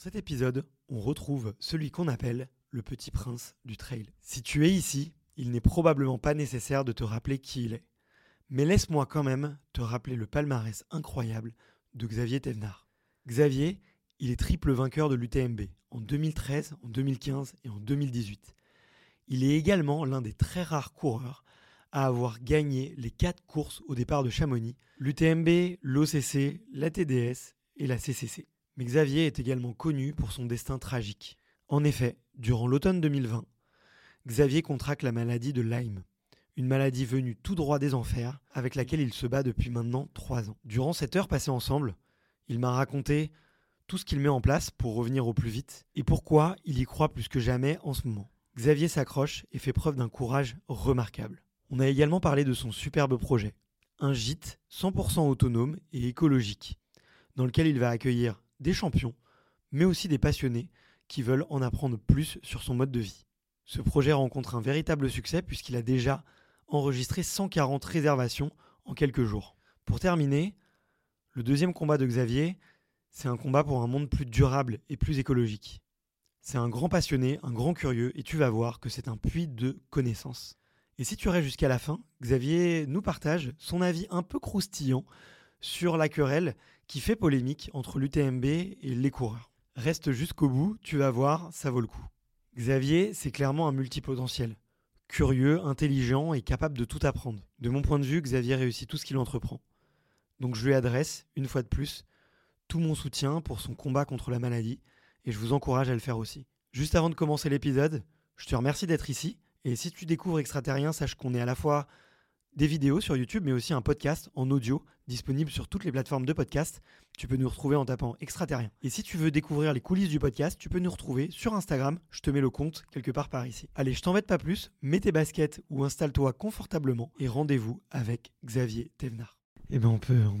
cet épisode, on retrouve celui qu'on appelle le petit prince du trail. Si tu es ici, il n'est probablement pas nécessaire de te rappeler qui il est. Mais laisse-moi quand même te rappeler le palmarès incroyable de Xavier Thévenard. Xavier, il est triple vainqueur de l'UTMB en 2013, en 2015 et en 2018. Il est également l'un des très rares coureurs à avoir gagné les quatre courses au départ de Chamonix, l'UTMB, l'OCC, la TDS et la CCC. Mais Xavier est également connu pour son destin tragique. En effet, durant l'automne 2020, Xavier contracte la maladie de Lyme, une maladie venue tout droit des enfers avec laquelle il se bat depuis maintenant trois ans. Durant cette heure passée ensemble, il m'a raconté tout ce qu'il met en place pour revenir au plus vite et pourquoi il y croit plus que jamais en ce moment. Xavier s'accroche et fait preuve d'un courage remarquable. On a également parlé de son superbe projet, un gîte 100% autonome et écologique, dans lequel il va accueillir des champions, mais aussi des passionnés qui veulent en apprendre plus sur son mode de vie. Ce projet rencontre un véritable succès puisqu'il a déjà enregistré 140 réservations en quelques jours. Pour terminer, le deuxième combat de Xavier, c'est un combat pour un monde plus durable et plus écologique. C'est un grand passionné, un grand curieux, et tu vas voir que c'est un puits de connaissances. Et si tu restes jusqu'à la fin, Xavier nous partage son avis un peu croustillant sur la querelle qui fait polémique entre l'UTMB et les coureurs. Reste jusqu'au bout, tu vas voir, ça vaut le coup. Xavier, c'est clairement un multipotentiel. Curieux, intelligent et capable de tout apprendre. De mon point de vue, Xavier réussit tout ce qu'il entreprend. Donc je lui adresse, une fois de plus, tout mon soutien pour son combat contre la maladie et je vous encourage à le faire aussi. Juste avant de commencer l'épisode, je te remercie d'être ici et si tu découvres Extraterrien, sache qu'on est à la fois des vidéos sur YouTube mais aussi un podcast en audio disponible sur toutes les plateformes de podcast. Tu peux nous retrouver en tapant Extraterrien. Et si tu veux découvrir les coulisses du podcast, tu peux nous retrouver sur Instagram. Je te mets le compte quelque part par ici. Allez, je t'embête pas plus, mets tes baskets ou installe-toi confortablement et rendez-vous avec Xavier Thévenard. Eh ben on peut, on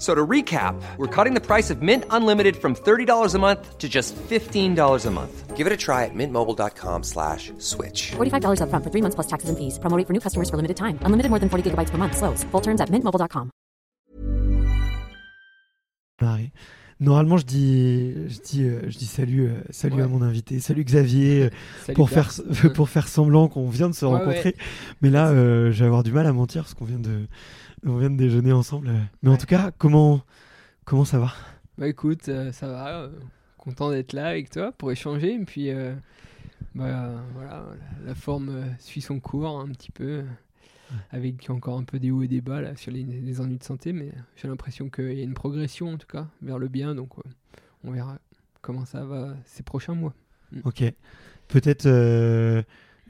So to recap, we're cutting the price of Mint Unlimited from $30 a month to just $15 a month. Give it a try at mintmobile.com slash switch. $45 up front for three months plus taxes and fees. Promoting for new customers for limited time. Unlimited more than 40 gigabytes per month. Slows. Full terms at mintmobile.com. Normalement, je dis, je dis, euh, je dis salut, euh, salut Ouais. à mon invité, salut Xavier, euh, Salut, pour faire, pour faire semblant qu'on vient de se Ouais, rencontrer. Mais là, euh, je vais avoir du mal à mentir parce qu'on vient de, on vient de déjeuner ensemble. euh. Mais en tout cas, comment, comment ça va? Bah écoute, euh, ça va. euh, content d'être là avec toi pour échanger. Et puis, euh, bah, voilà, la, la forme suit son cours un petit peu. Avec encore un peu des hauts et des bas là, sur les, les ennuis de santé. Mais j'ai l'impression qu'il y a une progression en tout cas vers le bien. Donc on verra comment ça va ces prochains mois. Ok. Peut-être.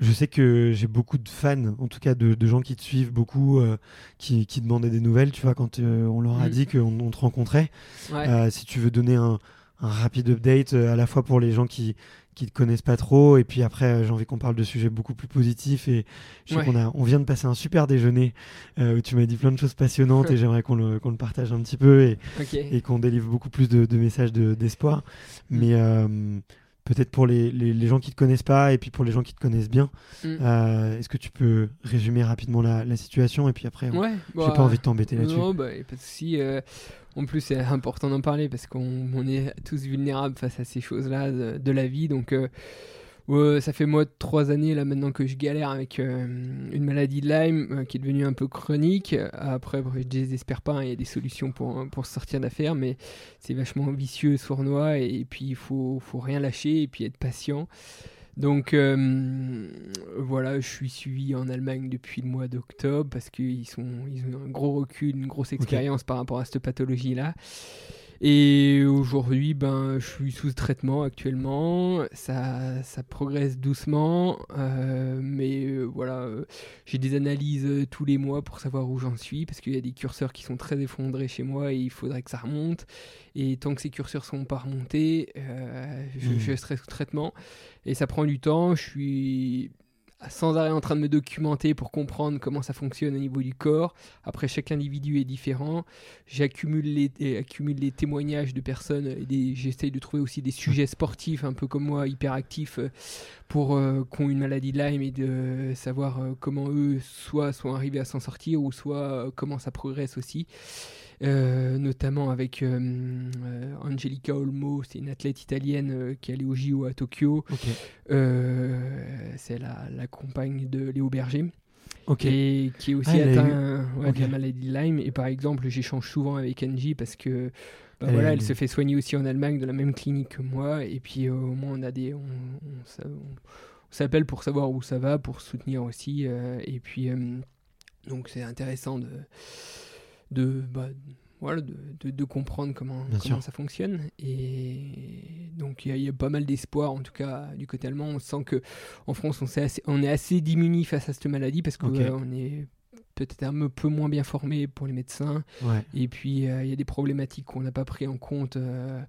Je sais que j'ai beaucoup de fans, en tout cas de, de gens qui te suivent beaucoup, euh, qui, qui demandaient des nouvelles. Tu vois, quand euh, on leur a Mm. dit qu'on on te rencontrait, Ouais. Euh, si tu veux donner un, un rapide update à la fois pour les gens qui qui te connaissent pas trop et puis après j'ai envie qu'on parle de sujets beaucoup plus positifs et je sais Ouais. qu'on a on vient de passer un super déjeuner où tu m'as dit plein de choses passionnantes et j'aimerais qu'on le, partage un petit peu et, qu'on délivre beaucoup plus de, de messages de- d'espoir Mm. mais peut-être pour les, les, les gens qui te connaissent pas et puis pour les gens qui te connaissent bien Mm. euh, est-ce que tu peux résumer rapidement la, la situation et puis après Ouais, j'ai bah, pas envie de t'embêter là-dessus Non, bah, y a pas de souci. euh, en plus, c'est important d'en parler parce qu'on on est tous vulnérables face à ces choses-là de, de la vie. Donc, euh, ça fait moi trois années là maintenant que je galère avec euh, une maladie de Lyme euh, qui est devenue un peu chronique. Après, je désespère pas, hein, il y a des solutions pour, pour se sortir d'affaire, mais c'est vachement vicieux, sournois, et, puis il faut, faut rien lâcher et puis être patient. Donc euh, voilà, je suis suivi en Allemagne depuis le mois d'octobre parce qu'ils ils ont un gros recul, une grosse expérience par rapport à cette pathologie-là. Et aujourd'hui, ben, je suis sous traitement actuellement. Ça, ça progresse doucement, euh, mais euh, voilà, euh, j'ai des analyses euh, tous les mois pour savoir où j'en suis parce qu'il y a des curseurs qui sont très effondrés chez moi et il faudrait que ça remonte. Et tant que ces curseurs sont pas remontés, je, Mhm. je serai sous traitement et ça prend du temps. Je suis sans arrêt en train de me documenter pour comprendre comment ça fonctionne au niveau du corps. Après, chaque individu est différent. J'accumule les, accumule les témoignages de personnes et j'essaye de trouver aussi des sujets sportifs, un peu comme moi, hyperactifs, euh, pour euh, qui ont une maladie de Lyme et de savoir euh, comment eux soit sont arrivés à s'en sortir ou soit comment ça progresse aussi. Notamment avec Angelica Olmo, c'est une athlète italienne qui est allée au JO à Tokyo. c'est la, la compagne de Léo Berger. Et qui est aussi ah, atteint de la maladie de Lyme. Et par exemple, j'échange souvent avec Angie parce que bah, elle, voilà, elle se fait soigner aussi en Allemagne de la même clinique que moi. Et puis euh, au moins, on a des. On, s'appelle pour savoir où ça va, pour soutenir aussi. Euh, et puis, euh, donc c'est intéressant de. De bah, voilà, de, de, comprendre comment, comment ça fonctionne. Et donc il y, a pas mal d'espoir, en tout cas du côté allemand. On sent que en France, on, est assez, on est assez démuni face à cette maladie parce qu'on on est peut-être un peu moins bien formé pour les médecins. Et puis euh, il y a des problématiques qu'on n'a pas pris en compte euh,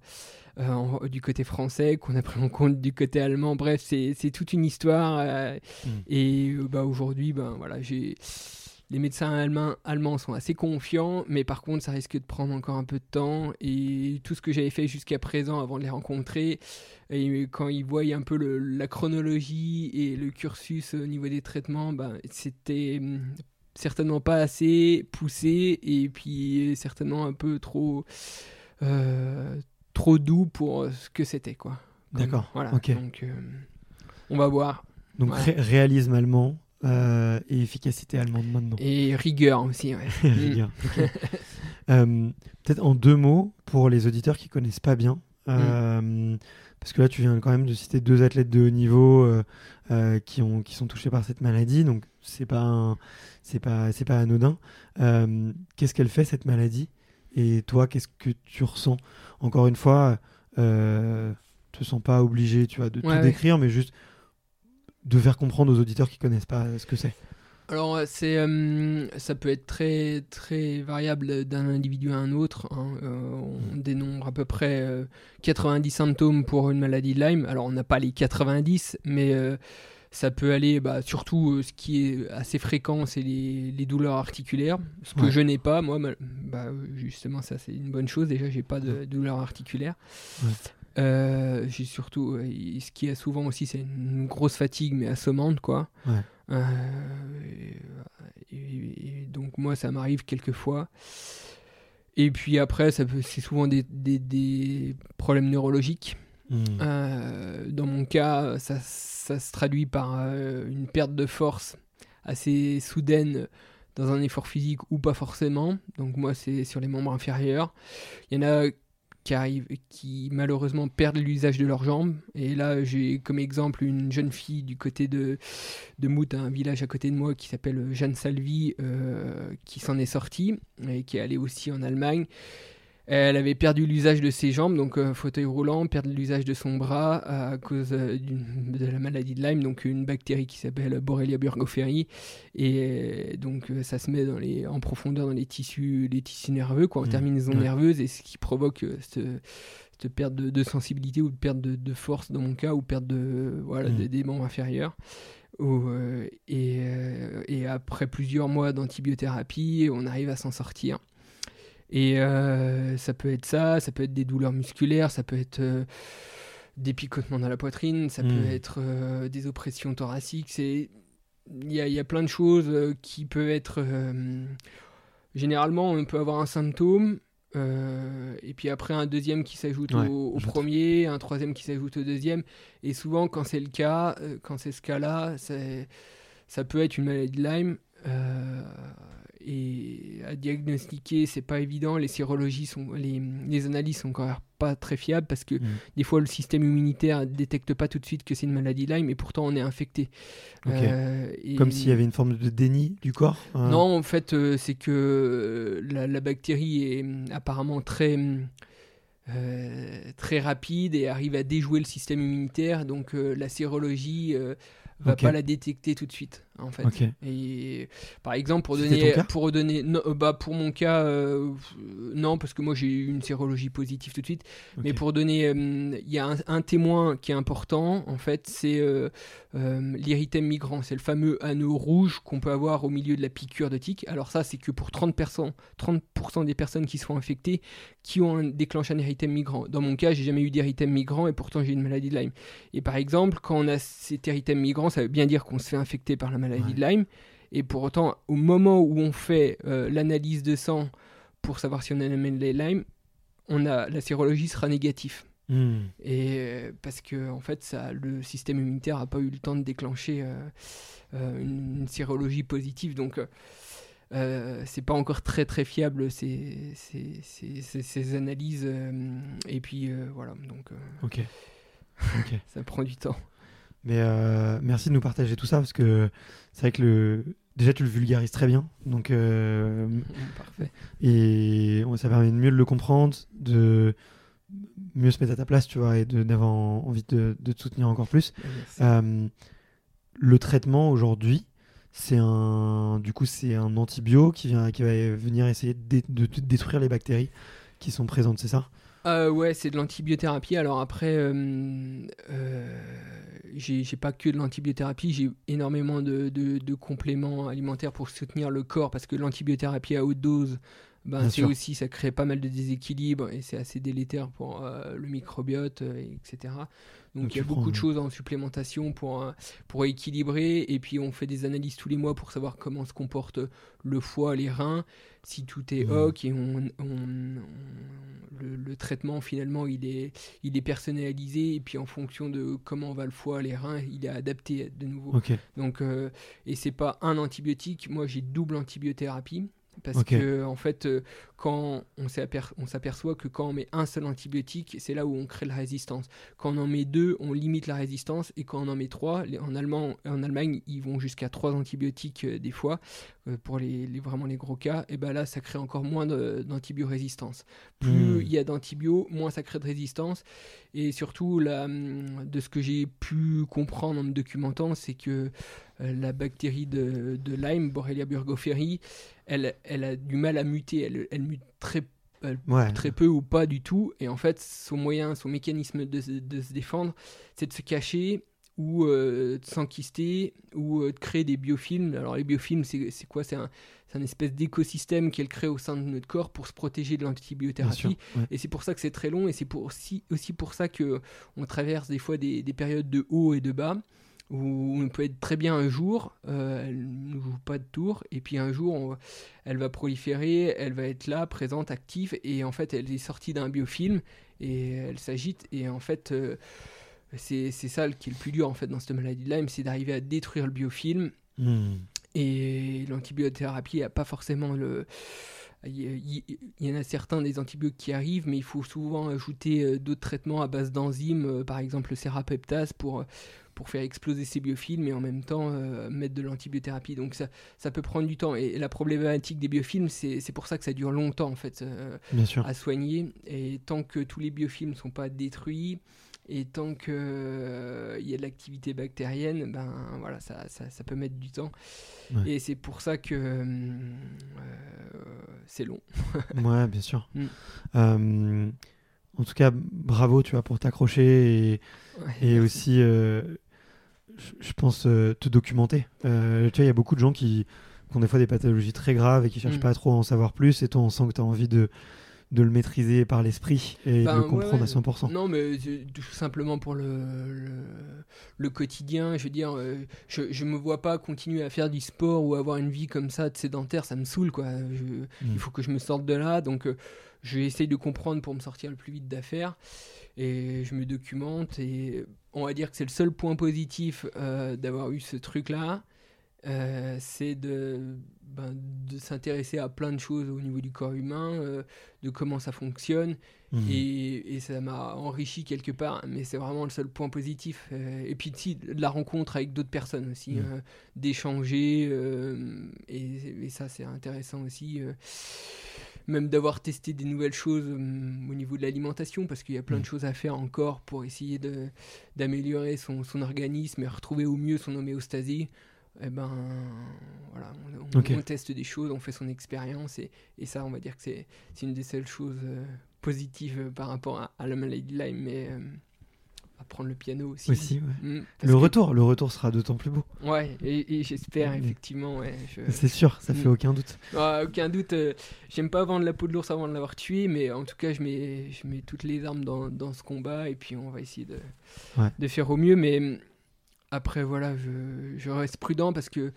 euh, du côté français, qu'on a pris en compte du côté allemand. Bref, c'est toute une histoire. Hmm. Et bah, aujourd'hui, ben voilà, j'ai les médecins allemands, allemands sont assez confiants, mais par contre, ça risque de prendre encore un peu de temps. Et tout ce que j'avais fait jusqu'à présent avant de les rencontrer, et quand ils voient un peu la chronologie et le cursus au niveau des traitements, ben, c'était hum, certainement pas assez poussé et puis certainement un peu trop, euh, trop doux pour ce que c'était. quoi. D'accord. Voilà. Donc, euh, on va voir. Donc, réalisme allemand, euh, et efficacité allemande maintenant. Et rigueur aussi, ouais. rigueur. Euh, peut-être en deux mots pour les auditeurs qui connaissent pas bien. Euh, parce que là, tu viens quand même de citer deux athlètes de haut niveau qui, ont, qui sont touchés par cette maladie, donc c'est pas c'est pas c'est pas anodin. qu'est-ce qu'elle fait cette maladie? Et toi, qu'est-ce que tu ressens? Encore une fois, te sens pas obligé, tu vois, de tout décrire, mais juste de faire comprendre aux auditeurs qui connaissent pas ce que c'est alors c'est euh, ça peut être très très variable d'un individu à un autre. Hein. Euh, on mm. dénombre à peu près 90 euh, symptômes pour une maladie de Lyme. Alors on n'a pas les 90, mais ça peut aller. Bah, surtout ce qui est assez fréquent, c'est les, douleurs articulaires. Ce que je n'ai pas, moi, bah, justement ça c'est une bonne chose. Déjà j'ai pas de douleurs articulaires. Euh, j'ai surtout, ce qui est souvent aussi, c'est une grosse fatigue, mais assommante, quoi. Euh, et, donc moi, ça m'arrive quelques fois. Et puis après, ça c'est souvent des, des, problèmes neurologiques. Hmm. Euh, dans mon cas, ça, ça se traduit par une perte de force assez soudaine dans un effort physique ou pas forcément. Donc moi, c'est sur les membres inférieurs. Il y en a qui qui malheureusement perdent l'usage de leurs jambes. Et là, j'ai comme exemple une jeune fille du côté de, de Mout, un village à côté de moi qui s'appelle Jeanne Salvi, euh, qui s'en est sortie et qui est allée aussi en Allemagne elle avait perdu l'usage de ses jambes, donc euh, fauteuil roulant, perdre l'usage de son bras à cause euh, de la maladie de Lyme, donc une bactérie qui s'appelle Borrelia burgdorferi. Et donc euh, ça se met dans les, en profondeur dans les tissus, les tissus nerveux, quoi, en mmh. terminaison nerveuse, et ce qui provoque cette perte de, sensibilité ou de perte de, force dans mon cas, ou perte de, voilà, mmh. des membres inférieurs. et, et, après plusieurs mois d'antibiothérapie, on arrive à s'en sortir. Et euh, ça peut être ça, ça peut être des douleurs musculaires, ça peut être euh, des picotements dans la poitrine, ça peut hmm. être euh, des oppressions thoraciques. Il y a, y a, plein de choses qui peuvent être... généralement, on peut avoir un symptôme, et puis après un deuxième qui s'ajoute au, premier, un troisième qui s'ajoute au deuxième. Et souvent, quand c'est le cas, quand c'est ce cas-là, ça peut être une maladie de Lyme et à diagnostiquer, c'est pas évident. Les sérologies sont, les, les, analyses sont encore pas très fiables parce que mm. des fois le système immunitaire détecte pas tout de suite que c'est une maladie Lyme, mais pourtant on est infecté. Euh, Comme s'il y avait une forme de déni du corps. Hein. Non, en fait, euh, c'est que la, bactérie est apparemment très euh, très rapide et arrive à déjouer le système immunitaire, donc la sérologie va pas la détecter tout de suite. En fait. Et par exemple, pour donner, pour donner, non, euh, bah pour mon cas, euh, non, parce que moi j'ai eu une sérologie positive tout de suite. Mais pour donner, euh, il y a un, un témoin qui est important, en fait, c'est euh, migrant. C'est le fameux anneau rouge qu'on peut avoir au milieu de la piqûre de tique. Alors ça, c'est que pour 30%, 30% des personnes qui sont infectées qui ont un, déclenche un érythème migrant. Dans mon cas, j'ai jamais eu d'érythème migrant et pourtant j'ai une maladie de Lyme. Et par exemple, quand on a cet érythème migrant, ça veut bien dire qu'on se fait infecter par la maladie Ouais. de Lyme. Et pour autant, au moment où on fait euh, l'analyse de sang pour savoir si on a la maladie de Lyme, on a, la sérologie sera négative. Hmm. Et euh, parce que en fait, ça, le système immunitaire n'a pas eu le temps de déclencher euh, une, une sérologie positive. Donc, euh, c'est pas encore très très fiable ces, ces, ces- ces- ces analyses. euh, et puis euh, voilà, donc ça prend du temps. Mais euh, merci de nous partager tout ça parce que c'est vrai que le déjà tu le vulgarises très bien donc euh, Parfait. et ça permet de mieux le comprendre de mieux se mettre à ta place tu vois et d'avoir en- envie de, de te soutenir encore plus Merci. Euh, le traitement aujourd'hui c'est un du coup c'est un antibio qui vient qui va venir essayer de, dé- de- de détruire les bactéries qui sont présentes c'est ça? Euh, ouais, c'est de l'antibiothérapie. Alors après, euh, euh, j'ai pas que de l'antibiothérapie, j'ai énormément de, de- de compléments alimentaires pour soutenir le corps parce que l'antibiothérapie à haute dose, ben, c'est aussi, ça crée pas mal de déséquilibres et c'est assez délétère pour euh, le microbiote, euh, etc. Donc Donc il y a beaucoup prends- de choses en supplémentation pour, euh, pour équilibrer et puis on fait des analyses tous les mois pour savoir comment se comporte le foie, les reins, si tout est Mhm. ok et on, on- on- le, le traitement finalement il est, il est personnalisé et puis en fonction de comment va le foie, les reins, il est adapté de nouveau. ok Donc, euh, et c'est pas un antibiotique, moi j'ai double antibiothérapie. Parce que, en fait, euh, quand on s'aper- on s'aperçoit que quand on met un seul antibiotique, c'est là où on crée la résistance. Quand on en met deux, on limite la résistance. Et quand on en met trois, en, Allemand, en Allemagne, ils vont jusqu'à trois antibiotiques euh, des fois, euh, pour les, les- vraiment les gros cas. Et ben là, ça crée encore moins d'antibiorésistance. Plus Hmm. il y a d'antibio, moins ça crée de résistance. Et surtout, hum, de ce que j'ai pu comprendre en me documentant, c'est que euh, la bactérie de, de Lyme, Borrelia burgdorferi, elle, elle a du mal à muter. Elle, elle très, ouais très peu ou pas du tout. Et en fait, son moyen, son mécanisme de, se- de se défendre, c'est de se cacher ou euh, de s'enquister ou euh, de créer des biofilms. Alors les biofilms, c'est quoi? C'est un, un espèce d'écosystème qu'elle crée au sein de notre corps pour se protéger de l'antibiothérapie. ouais. Et c'est pour ça que c'est très long et c'est pour aussi, aussi pour ça que on traverse des fois des, des périodes de haut et de bas où on peut être très bien un jour, euh, elle ne joue pas de tour, et puis un jour on- elle va proliférer, elle va être là, présente, active, et en fait elle est sortie d'un biofilm et elle s'agite, et en fait euh, c'est ça qui est le plus dur en fait dans cette maladie de Lyme, c'est d'arriver à détruire le biofilm Hmm. et l'antibiothérapie n'a pas forcément le. Il y, en a certains des antibiotiques qui arrivent, mais il faut souvent ajouter euh, d'autres traitements à base d'enzymes, par exemple le sérapeptase, pour, pour faire exploser ces biofilms et en même temps euh, mettre de l'antibiothérapie. Donc ça, ça peut prendre du temps. Et la problématique des biofilms, c'est pour ça que ça dure longtemps en fait euh, bien sûr à soigner. Et tant que tous les biofilms ne sont pas détruits, et tant qu'il y a de l'activité bactérienne, ben voilà, ça, ça, ça peut mettre du temps. Ouais. Et c'est pour ça que euh, c'est long. Ouais, bien sûr. Mm. En tout cas, bravo, tu vois, pour t'accrocher et, Ouais, aussi, euh, je- pense, euh, te documenter. Euh, tu vois, il y a beaucoup de gens qui, qui ont des fois des pathologies très graves et qui cherchent Mm. pas trop à en savoir plus. Et toi, on sent que tu as envie de, de le maîtriser par l'esprit et Ben, de le ouais, comprendre ouais. à 100%. Non, mais tout simplement pour le, le, le quotidien. Je veux dire, je, je me vois pas continuer à faire du sport ou avoir une vie comme ça de sédentaire. Ça me saoule, quoi. Je- Mm. Il faut que je me sorte de là. Donc, je de comprendre pour me sortir le plus vite d'affaires. Et je me documente. Et on va dire que c'est le seul point positif euh, d'avoir eu ce truc-là. Euh, c'est de, ben, de s'intéresser à plein de choses au niveau du corps humain, euh, de comment ça fonctionne. Mhm. Et, et ça m'a enrichi quelque part, mais c'est vraiment le seul point positif. Euh, et puis si, de la rencontre avec d'autres personnes aussi, Mm. euh, d'échanger, et, et ça c'est intéressant aussi. Même d'avoir testé des nouvelles choses euh, au niveau de l'alimentation, parce qu'il y a plein Mm. de choses à faire encore pour essayer d'améliorer son, son organisme et retrouver au mieux son homéostasie. eh ben, voilà, on, on- Ok. on teste des choses, on fait son expérience, et, et ça, on va dire que c'est une des seules choses euh, positives euh, par rapport à, à la maladie de Lyme, mais euh, apprendre le piano aussi. Aussi, ouais. Mm, Le que- retour, le retour sera d'autant plus beau. Ouais, et, et j'espère Mm. effectivement, ouais. je- C'est sûr, ça fait Mm. aucun doute. Ah, aucun doute, euh, j'aime pas vendre la peau de l'ours avant de l'avoir tué, mais en tout cas, je mets, je mets toutes les armes dans, dans ce combat et puis on va essayer de, de faire au mieux. Mais hum, après, voilà, je, je reste prudent parce que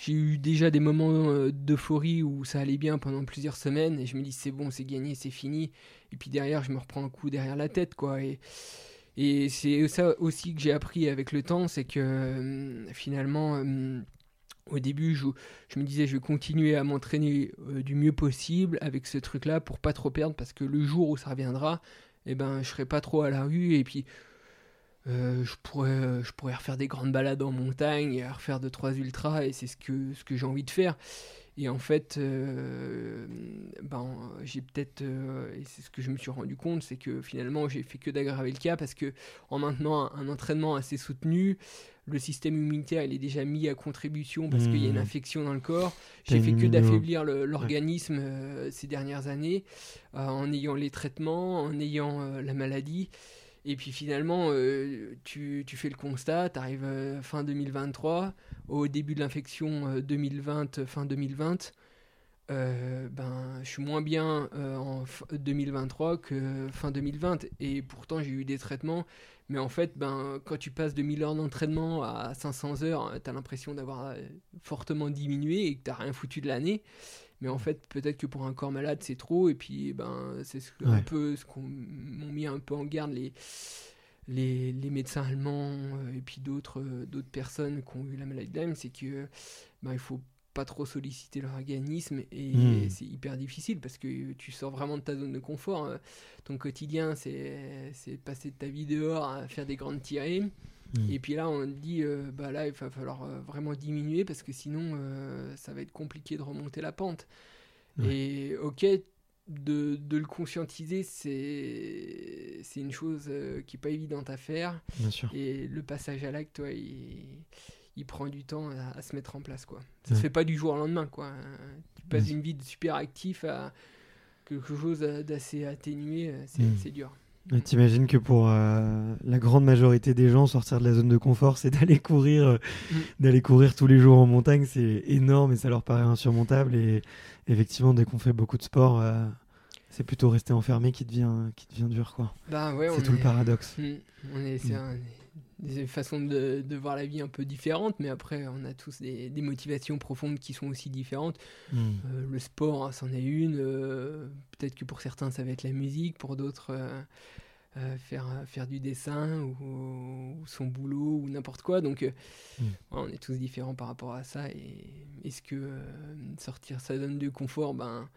j'ai eu déjà des moments euh, d'euphorie où ça allait bien pendant plusieurs semaines et je me dis c'est bon, c'est gagné, c'est fini. Et puis derrière, je me reprends un coup derrière la tête, quoi. Et, et c'est ça aussi que j'ai appris avec le temps, c'est que hum, finalement. hum, au début, je, me disais, je vais continuer à m'entraîner euh, du mieux possible avec ce truc-là pour pas trop perdre, parce que le jour où ça reviendra, eh ben, je serai pas trop à la rue et puis euh, je pourrais, euh, refaire des grandes balades en montagne, refaire deux trois ultras et c'est ce que ce que j'ai envie de faire. Et en fait, euh, ben, j'ai peut-être, euh, et c'est ce que je me suis rendu compte, c'est que finalement, j'ai fait que d'aggraver le cas parce que en maintenant un, un entraînement assez soutenu, le système immunitaire il est déjà mis à contribution parce qu'il y a une Mmh. infection dans le corps. J'ai fait que d'affaiblir l'organisme euh, ces dernières années en ayant les traitements, en ayant la maladie. Et puis finalement, euh, tu, tu fais le constat, tu arrives fin 2023, au début de l'infection euh, 2020, euh, fin 2020. euh, ben, je suis moins bien euh, en f- 2023 que fin 2020 et pourtant j'ai eu des traitements mais en fait ben, quand tu passes de 1000 heures d'entraînement à 500 heures tu as l'impression d'avoir euh, fortement diminué et que tu rien foutu de l'année mais en fait peut-être que pour un corps malade c'est trop et puis ben c'est ce, que- un Ouais. peu ce qu'on m'ont mis un peu en garde les les, les médecins allemands euh, et puis d'autres euh, d'autres personnes qui ont eu la maladie Lyme, c'est que ben, il faut pas trop solliciter leur organisme et Hmm. c'est hyper difficile parce que tu sors vraiment de ta zone de confort. euh, Ton quotidien, c'est c'est passer de ta vie dehors à faire des grandes tirées. Mm. Et puis là, on dit, euh, bah là, il va falloir euh, vraiment diminuer parce que sinon, euh, ça va être compliqué de remonter la pente. Et ok, de, de le conscientiser, c'est c'est une chose qui n'est pas évidente à faire. Bien sûr. Et le passage à l'acte, ouais, il, il prend du temps à, à se mettre en place. Quoi. Ça Ouais. se fait pas du jour au lendemain. Quoi. Tu passes Ouais. d'une vie de super actif à quelque chose d'assez atténué, c'est Mm. c'est dur. T'imagines que pour euh, la grande majorité des gens, sortir de la zone de confort, c'est d'aller courir, euh, Mm. d'aller courir tous les jours en montagne, c'est énorme et ça leur paraît insurmontable. Et effectivement, dès qu'on fait beaucoup de sport, euh, c'est plutôt rester enfermé qui devient, qui devient dur, quoi. Bah ouais, C'est tout le paradoxe. Mm. On est, c'est un- des façons de, de voir la vie un peu différentes, mais après, on a tous des, des motivations profondes qui sont aussi différentes. Mm. Euh, le sport, hein, c'en est une. euh, Peut-être que pour certains, ça va être la musique, pour d'autres, euh, faire, faire du dessin ou, ou son boulot ou n'importe quoi. Donc, euh, Mm. voilà, on est tous différents par rapport à ça. Et est-ce que sortir sa zone de confort, ben,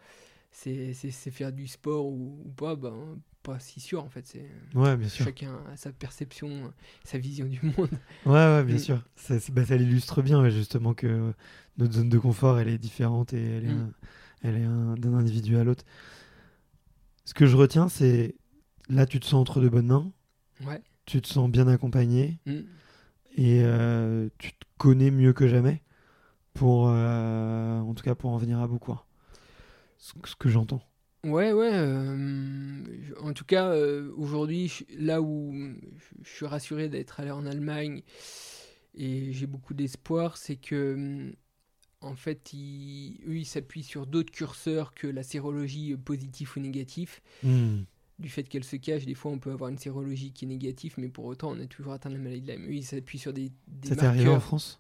c'est faire du sport ou, ou pas? Ben, Pas si sûr en fait. C'est Ouais, bien sûr. chacun a sa perception, sa vision du monde. Ouais, ouais, bien sûr. Ça, bah, ça l'illustre bien, justement, que notre zone de confort, elle est différente et elle est, Mm. elle est un- d'un individu à l'autre. Ce que je retiens, c'est là, tu te sens entre de bonnes mains, Ouais. tu te sens bien accompagné Mm. et euh, tu te connais mieux que jamais pour, euh, en tout cas, pour en venir à bout, quoi. Ce que j'entends. Ouais, ouais. euh, en tout cas, euh, aujourd'hui, je- là où je, je suis rassuré d'être allé en Allemagne et j'ai beaucoup d'espoir, c'est que, hum, en fait, ils, eux, ils s'appuient sur d'autres curseurs que la sérologie euh, positif ou négatif. Mm. Du fait qu'elle se cache, des fois, on peut avoir une sérologie qui est négative, mais pour autant, on a toujours atteint la maladie de Lyme. Eux, ils s'appuient sur des, des Ça t'est arrivé en marqueurs. France?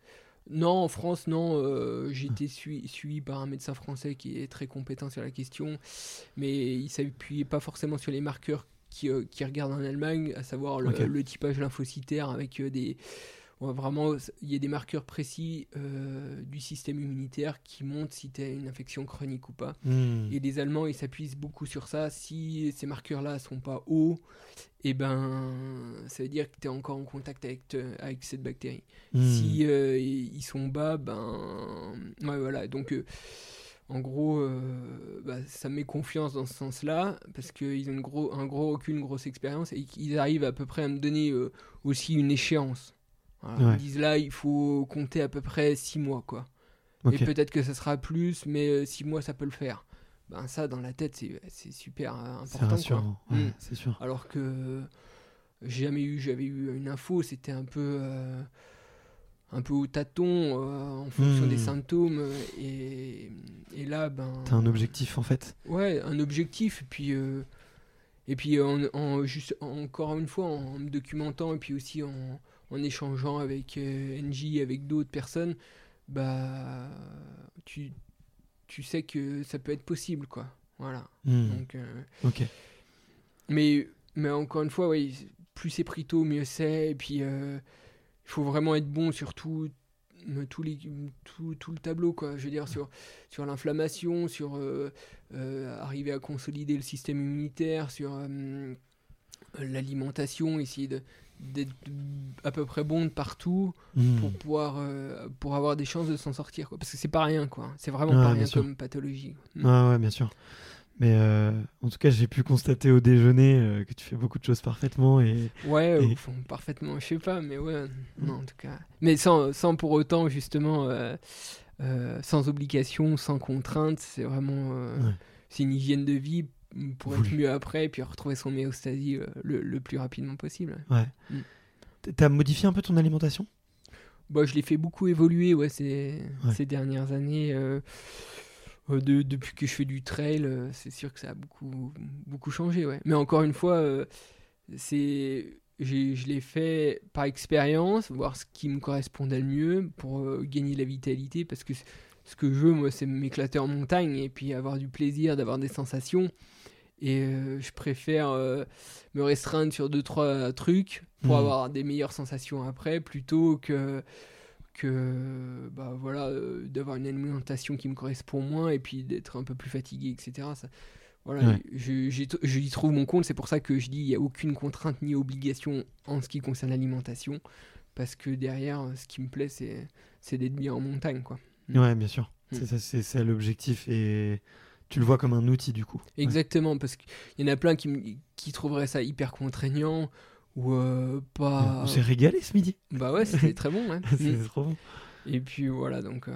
Non, en France, non. euh, j'ai été sui- suivi par un médecin français qui est très compétent sur la question, mais il s'appuyait pas forcément sur les marqueurs qui, euh, qui regardent en Allemagne, à savoir le typage lymphocytaire avec euh, des. Vraiment, il y a des marqueurs précis euh, du système immunitaire qui montrent si tu as une infection chronique ou pas. Mm. Et les Allemands, ils s'appuient beaucoup sur ça. Si ces marqueurs-là sont pas hauts, et ben, ça veut dire que tu es encore en contact avec, te- avec cette bactérie. Mm. Si euh, ils sont bas, ben ouais voilà. Donc euh, en gros, euh, bah, ça me met confiance dans ce sens-là parce qu'ils ont une gros, un gros recul, une grosse expérience et qu'ils arrivent à peu près à me donner euh, aussi une échéance. Voilà, Ouais. Ils disent là, il faut compter à peu près 6 mois, quoi. Et peut-être que ça sera plus, mais 6 mois, ça peut le faire. Ben ça, dans la tête, c'est super euh, C'est important. Ouais, Mm. c'est sûr. Alors que j'ai jamais eu, j'avais eu une info, c'était un peu, euh, un peu au tâton euh, en fonction des symptômes. euh, Et, et là, ben. T'as un objectif en fait. Ouais, un objectif. Et puis, euh, et puis en, en- juste, encore une fois, en, me documentant et puis aussi en, en échangeant avec euh, NJ, avec d'autres personnes, bah, tu, tu sais que ça peut être possible, quoi. Voilà. Hmm. Donc. euh, Ok. mais, mais encore une fois, oui, plus c'est pris tôt, mieux c'est. Et puis, euh, il faut vraiment être bon sur tout, euh, les, tout, tout le tableau, quoi. Je veux dire, sur, sur l'inflammation, sur arriver à consolider le système immunitaire, sur l'alimentation, essayer de- d'être à peu près bon de partout Hmm. pour pouvoir euh, pour avoir des chances de s'en sortir quoi parce que c'est pas rien quoi c'est vraiment pas rien sûr. comme pathologie Mm. Ouais, ouais, bien sûr. Mais euh, en tout cas, j'ai pu constater au déjeuner euh, que tu fais beaucoup de choses parfaitement et Ouais, Et- fond, parfaitement, je sais pas, mais ouais, non, en tout cas. Mais sans, sans pour autant, justement, sans obligation, sans contrainte, c'est vraiment. Ouais. C'est une hygiène de vie pour être mieux après et puis retrouver son méostasie euh, le, le plus rapidement possible. ouais. Mm. T'as modifié un peu ton alimentation? Bah, je l'ai fait beaucoup évoluer ouais, ces, Ouais. ces dernières années. euh, euh, de- depuis que je fais du trail, c'est sûr que ça a beaucoup, beaucoup changé. Ouais. Mais encore une fois, euh, c'est, j'ai- je l'ai fait par expérience, voir ce qui me correspondait le mieux pour euh, gagner la vitalité. Parce que ce que je veux, moi, c'est m'éclater en montagne et puis avoir du plaisir, d'avoir des sensations. Et euh, je préfère euh, me restreindre sur deux trois trucs pour Mhm. avoir des meilleures sensations après, plutôt que que bah voilà euh, d'avoir une alimentation qui me correspond moins et puis d'être un peu plus fatigué, etc. Ça, voilà, Ouais. je- t- j'y trouve mon compte. C'est pour ça que je dis il n'y a aucune contrainte ni obligation en ce qui concerne l'alimentation, parce que derrière, ce qui me plaît, c'est c'est d'être bien en montagne, quoi. Mm. Ouais, bien sûr. Mm. C'est ça, l'objectif et tu le vois comme un outil du coup. Ouais. Exactement, parce qu'il y en a plein qui, trouveraient ça hyper contraignant ou euh, pas. On s'est régalé ce midi. Bah ouais, c'était très bon. ouais. c'est Mm. trop bon. Et puis voilà, donc euh,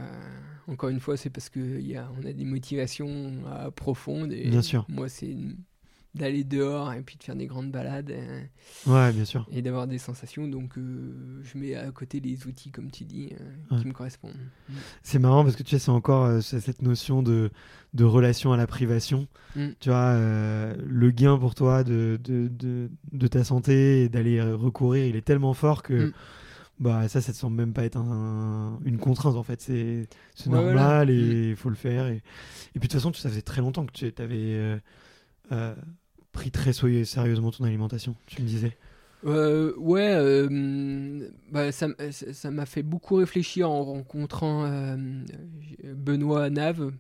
encore une fois, c'est parce que y a, on a des motivations euh, profondes. Et Bien sûr. Moi, c'est d'aller dehors et puis de faire des grandes balades euh, Ouais, bien sûr. et d'avoir des sensations. Donc euh, je mets à côté les outils, comme tu dis, euh, Ouais. qui me correspondent. C'est marrant parce que tu sais, c'est encore euh, cette notion de, de relation à la privation. Mm. Tu vois, euh, le gain pour toi de, de, de, de ta santé et d'aller recourir, il est tellement fort que Mm. bah, ça, ça te semble même pas être un- une contrainte en fait. C'est Ouais, normal voilà. Mm. et il faut le faire. Et, et puis de toute façon, ça faisait très longtemps que tu avais pris très sérieusement ton alimentation, tu me disais. Euh, ouais, euh, bah, ça m'a fait beaucoup réfléchir en rencontrant euh, Benoît Nave,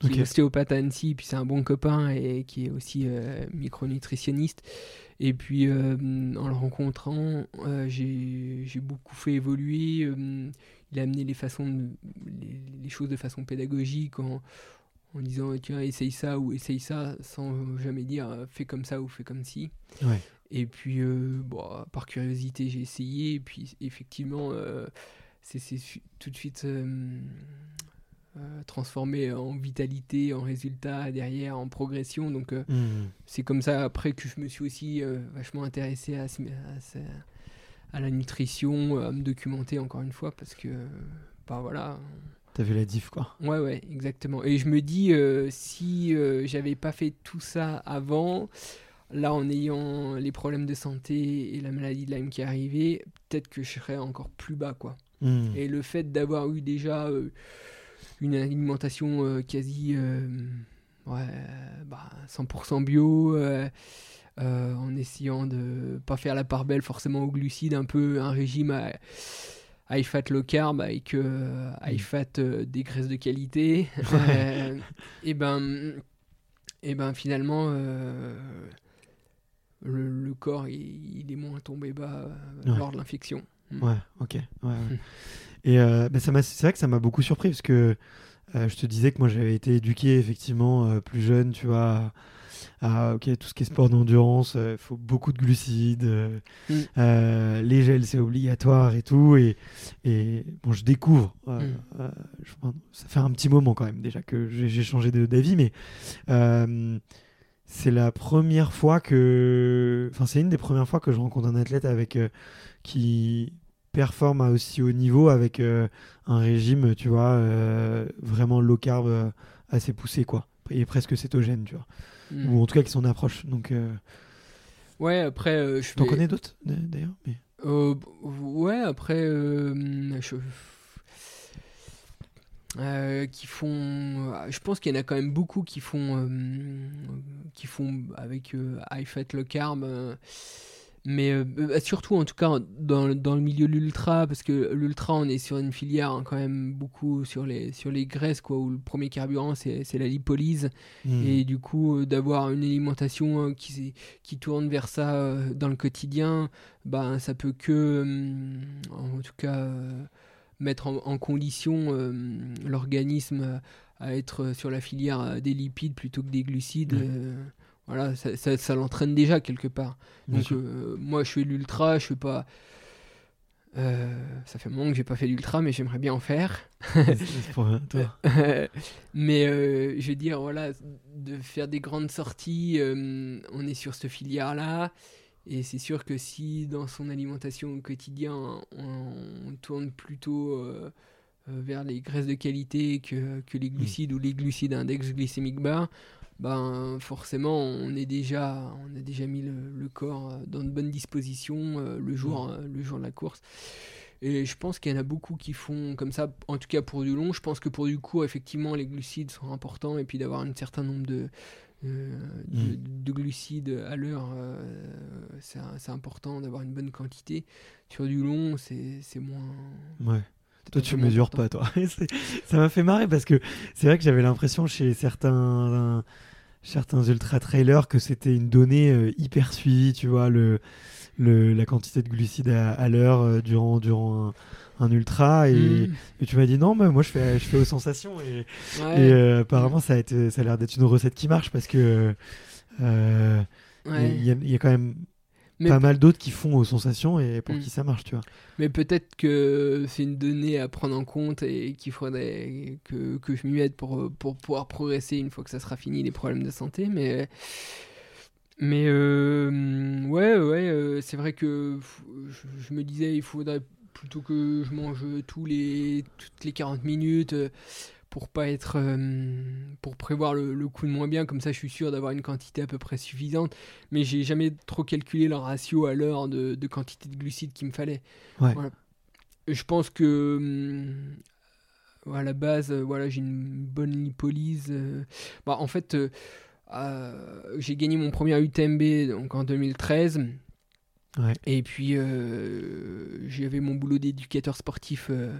qui est ostéopathe à Annecy, puis c'est un bon copain et qui est aussi euh, micronutritionniste. Et puis euh, en le rencontrant, euh, j'ai beaucoup fait évoluer. euh, il a amené les, façons de- les, les choses de façon pédagogique en, en disant tiens, essaye ça ou essaye ça, sans jamais dire euh, fais comme ça ou fais comme ci. Ouais. Et puis, euh, bon, par curiosité, j'ai essayé. Et puis, effectivement, euh, c'est tout de suite euh, transformé en vitalité, en résultat derrière, en progression. Donc, euh, Mm. c'est comme ça après que je me suis aussi vachement intéressé à, à la nutrition, à me documenter encore une fois, parce que, bah voilà. T'as vu la diff quoi. Ouais, ouais, exactement. Et je me dis, euh, si euh, j'avais pas fait tout ça avant, là, en ayant les problèmes de santé et la maladie de Lyme qui est arrivée, peut-être que je serais encore plus bas, quoi. Mm. Et le fait d'avoir eu déjà euh, une alimentation quasi ouais, bah, 100% bio, en essayant de pas faire la part belle forcément aux glucides, un peu un régime à high fat low carb avec euh, high fat euh, des graisses de qualité, euh, et ben et ben finalement euh, le, le corps il, il est moins tombé bas euh, Ouais. lors de l'infection. Mm. Ouais, ok. Ouais, ouais. Et ça m'a- c'est vrai que ça m'a beaucoup surpris parce que je te disais que moi j'avais été éduqué effectivement plus jeune, tu vois, à, ok tout ce qui est sport d'endurance, il faut beaucoup de glucides, Mm. euh, les gels c'est obligatoire et tout. Et, et bon, je découvre. euh, Mm. euh, je- ça fait un petit moment quand même déjà que j'ai changé d'avis, mais euh, c'est la première fois que, enfin c'est une des premières fois que je rencontre un athlète avec euh, qui performe à aussi haut niveau avec euh, un régime, tu vois, euh, vraiment low carb euh, assez poussé quoi, et presque cétogène, tu vois, Mm. ou en tout cas qui s'en approche. Donc, euh, Ouais, après, euh, je t'en connais d'autres d'ailleurs mais... Euh, ouais, après, euh, je- euh, qui font. Je pense qu'il y en a quand même beaucoup qui font, euh, qui font avec euh, high fat low carb. Mais euh, euh, surtout, en tout cas, dans, dans le milieu de l'ultra, parce que l'ultra, on est sur une filière hein, quand même beaucoup sur les, sur les graisses, quoi, où le premier carburant, c'est la lipolyse. Hmm. Et du coup, euh, d'avoir une alimentation euh, qui, qui tourne vers ça dans le quotidien, ben, ça peut que, hum, en tout cas, mettre en, en condition l'organisme à être sur la filière des lipides plutôt que des glucides. Voilà, ça, ça- ça l'entraîne déjà quelque part. Donc, euh, moi, je fais l'ultra, je fais pas. euh, ça fait un moment que j'ai pas fait d'ultra, mais j'aimerais bien en faire. Pour toi. mais euh, je veux dire, voilà, de faire des grandes sorties, euh, on est sur cette filière-là. Et c'est sûr que si dans son alimentation au quotidien, on, on tourne plutôt vers les graisses de qualité que, que les glucides ou les glucides index glycémique bas, ben forcément on est déjà on a déjà mis le, le corps euh, dans de bonnes dispositions euh, le jour euh, le jour de la course. Et je pense qu'il y en a beaucoup qui font comme ça en tout cas pour du long. Je pense que pour du court effectivement les glucides sont importants. Et puis d'avoir un certain nombre de euh, de, de glucides à l'heure euh, c'est important d'avoir une bonne quantité. Sur du long c'est c'est moins Ouais. Toi, tu mesures pas, toi. Ça m'a fait marrer parce que c'est vrai que j'avais l'impression chez certains, certains ultra trailers que c'était une donnée euh, hyper suivie, tu vois, le, le, la quantité de glucides à, à l'heure euh, durant, durant un, un ultra. Et, Mm. et tu m'as dit non, mais moi je fais, je fais aux sensations. Et, Ouais, et, euh, apparemment, ça a, été, ça a l'air d'être une recette qui marche parce que. euh, ouais. y, il y a quand même Mais pas mal d'autres qui font aux sensations et pour Mm. qui ça marche, tu vois. Mais peut-être que c'est une donnée à prendre en compte et qu'il faudrait que, que je m'y mette pour, pour pouvoir progresser une fois que ça sera fini les problèmes de santé. Mais, mais euh, ouais, ouais, euh, c'est vrai que je me disais il faudrait plutôt que je mange tous les, toutes les 40 minutes euh, pour pas être euh, pour prévoir le, le coup de moins bien comme ça je suis sûr d'avoir une quantité à peu près suffisante mais j'ai jamais trop calculé le ratio à l'heure de, de quantité de glucides qu'il me fallait Ouais. Voilà. je pense que hum, à la base euh, voilà j'ai une bonne lipolyse euh. bah, en fait euh, euh, j'ai gagné mon premier UTMB donc en 2013 Ouais. et puis euh, j'avais mon boulot d'éducateur sportif euh,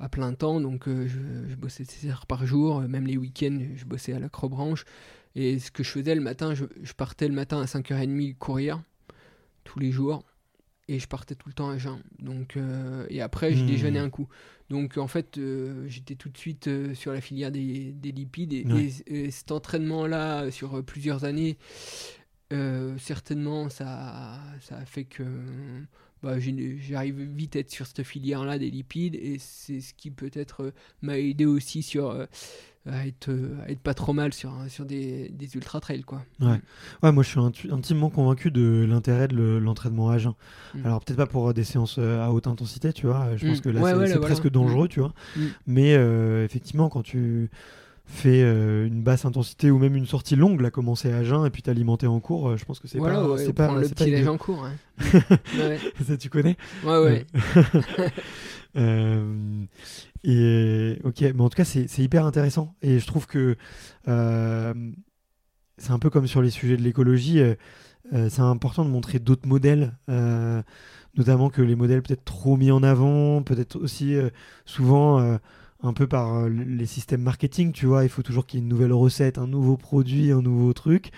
à plein temps, donc euh, je, je bossais 16 heures par jour, euh, même les week-ends, je bossais à l'acrobranche. Et ce que je faisais le matin, je, je partais le matin à 5h30 courir, tous les jours, et je partais tout le temps à jeun. Donc, euh, et après, je Hmm. déjeunais un coup. Donc en fait, euh, j'étais tout de suite sur la filière des, des lipides, et, Ouais. et- et cet entraînement-là, sur plusieurs années, certainement, ça, ça a fait que bah, j'arrive vite à être sur cette filière-là des lipides et c'est ce qui peut-être euh, m'a aidé aussi sur euh, à être euh, à être pas trop mal sur sur des, des ultra trails quoi. Ouais. Ouais, moi je suis intimement convaincu de l'intérêt de le- l'entraînement à jeun. Mm. Alors peut-être pas pour des séances à haute intensité, tu vois. Je pense Mm. que là Ouais, c'est ouais, voilà. presque dangereux, tu vois. Mm. Mais euh, effectivement, quand tu fais euh, une basse intensité ou même une sortie longue, là, commencer à jeun et puis t'alimenter en cours, euh, je pense que c'est Voilà, pas, ouais, c'est pas, le petit idiot. en cours. hein. ouais, Ça, tu connais ouais, ouais. Euh, et ok, mais en tout cas, c'est hyper intéressant. Et je trouve que euh, c'est un peu comme sur les sujets de l'écologie. euh, euh, c'est important de montrer d'autres modèles, euh, notamment que les modèles peut-être trop mis en avant, peut-être aussi euh, souvent euh, un peu par euh, les systèmes marketing, tu vois, il faut toujours qu'il y ait une nouvelle recette, un nouveau produit, un nouveau truc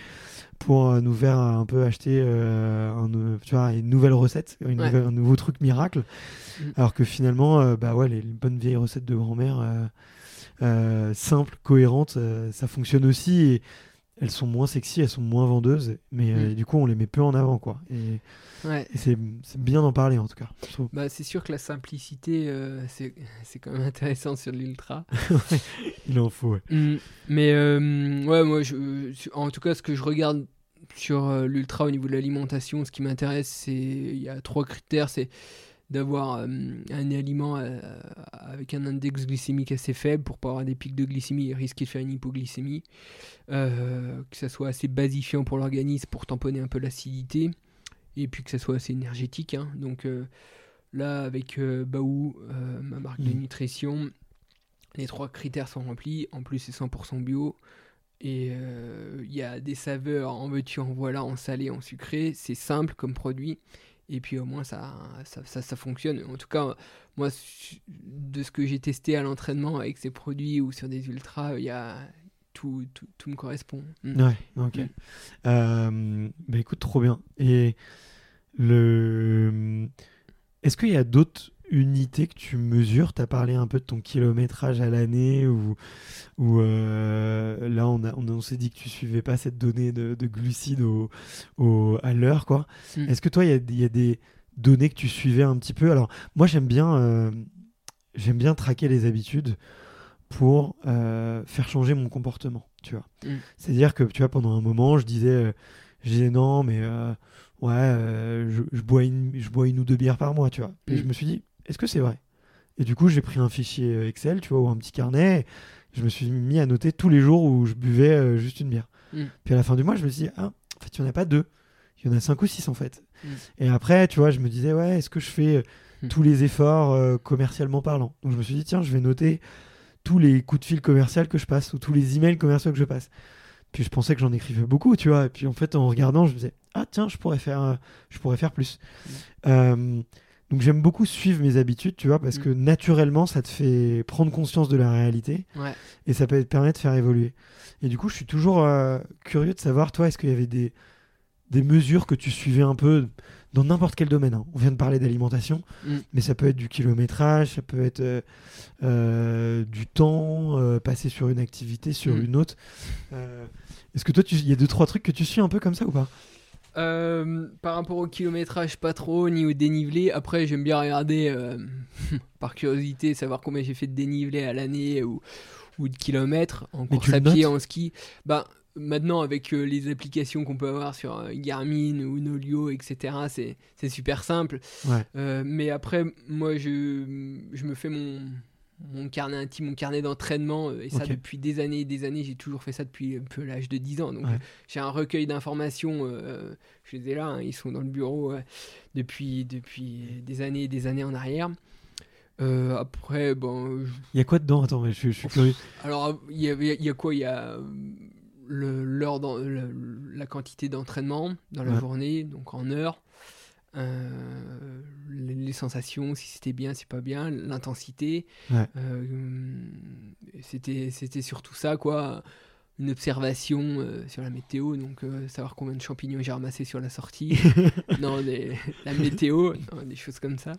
pour euh, nous faire un peu acheter euh, un, tu vois, une nouvelle recette, une Ouais. nouvelle- un nouveau truc miracle. Mm. Alors que finalement, euh, bah ouais, les, les bonnes vieilles recettes de grand-mère, euh, simples, cohérentes, ça fonctionne aussi. Et elles sont moins sexy, elles sont moins vendeuses, mais Mm. du coup, on les met peu en avant, quoi. Et, Ouais. c'est c'est bien d'en parler, en tout cas. Bah, c'est sûr que la simplicité, euh, c'est c'est quand même intéressant sur l'ultra. Il en faut, ouais. Mm, Mais euh, ouais, moi, je- en tout cas, ce que je regarde sur euh, l'ultra au niveau de l'alimentation, ce qui m'intéresse, c'est il y a trois critères, c'est d'avoir euh, un aliment euh, avec un index glycémique assez faible pour pas avoir des pics de glycémie et risquer de faire une hypoglycémie, euh, que ça soit assez basifiant pour l'organisme pour tamponner un peu l'acidité, et puis que ça soit assez énergétique. hein. Donc euh, là, avec euh, Baou, euh, ma marque de Mm. nutrition, les trois critères sont remplis. En plus, c'est 100% bio. Et euh, il y a des saveurs en veux-tu, en voilà, en salé, en sucré. C'est simple comme produit. Et puis au moins, ça, ça, ça, ça fonctionne. En tout cas, moi, de ce que j'ai testé à l'entraînement avec ces produits ou sur des ultras, il y a... tout, tout, tout me correspond. Mm. Ouais, ok. Mm. Euh, bah écoute, trop bien. Et le... Est-ce qu'il y a d'autres unités que tu mesures? Tu as parlé un peu de ton kilométrage à l'année ou, ou euh, là on, a, on, on s'est dit que tu suivais pas cette donnée de, de glucides au, au- à l'heure. quoi. Mm. Est-ce que toi, il y a, il y a des données que tu suivais un petit peu? Alors moi j'aime bien, euh, j'aime bien traquer les habitudes pour euh, faire changer mon comportement, tu vois. Mm. C'est-à-dire que, tu vois, pendant un moment, je disais, euh, je disais non, mais euh, ouais, je, je bois une, je bois une ou deux bières par mois, tu vois. Et Mm. je me suis dit, est-ce que c'est vrai? Et du coup, j'ai pris un fichier Excel, tu vois, ou un petit carnet. et je me suis mis à noter tous les jours où je buvais juste une bière. Mm. Puis à la fin du mois, je me suis dit, ah, en fait, il n'y en a pas deux. Il y en a cinq ou six, en fait. Et après, tu vois, je me disais, ouais, est-ce que je fais tous les efforts commercialement parlant? Donc je me suis dit, tiens, je vais noter tous les coups de fil commerciaux que je passe ou tous les emails commerciaux que je passe. Puis je pensais que j'en écrivais beaucoup, tu vois. Et puis en fait, en regardant, je me disais, ah tiens, je pourrais faire, euh, je pourrais faire plus. Euh, donc j'aime beaucoup suivre mes habitudes, tu vois, parce Mm. que naturellement, ça te fait prendre conscience de la réalité Ouais. et ça peut te permettre de faire évoluer. Et du coup, je suis toujours euh, curieux de savoir, toi, est-ce qu'il y avait des, des mesures que tu suivais un peu? Dans n'importe quel domaine hein. On vient de parler d'alimentation, Mm. mais ça peut être du kilométrage, ça peut être euh, euh, du temps euh, passé sur une activité, sur Mm. une autre. Euh, est-ce que toi, il y a deux, trois trucs que tu suis un peu comme ça ou pas? Par rapport au kilométrage, pas trop, ni au dénivelé. Après, j'aime bien regarder, par curiosité, savoir combien j'ai fait de dénivelé à l'année ou, ou de kilomètres en Mais course à pied, en ski. Bah, maintenant, avec euh, les applications qu'on peut avoir sur euh, Garmin ou Nolio, etc., c'est super simple. Ouais. Euh, mais après, moi, je, je me fais mon, mon carnet intime, mon carnet d'entraînement, et ça depuis des années et des années. J'ai toujours fait ça depuis un peu l'âge de 10 ans. Donc, Ouais. j'ai un recueil d'informations. je les ai là, hein, ils sont dans le bureau depuis, depuis des années et des années en arrière. Euh, après, bon, je- Il y a quoi dedans? Attends, mais je, je suis curieux. alors, il y, a- y a quoi? Il y a le- l'heure, d'en- le- la quantité d'entraînement dans la Ouais. journée, donc en heures. Euh, les, les sensations, si c'était bien, si pas bien, l'intensité. Ouais. Euh, c'était, c'était surtout ça, quoi. Une observation euh, sur la météo, donc euh, savoir combien de champignons j'ai ramassé sur la sortie. non, des- la météo, non, des choses comme ça.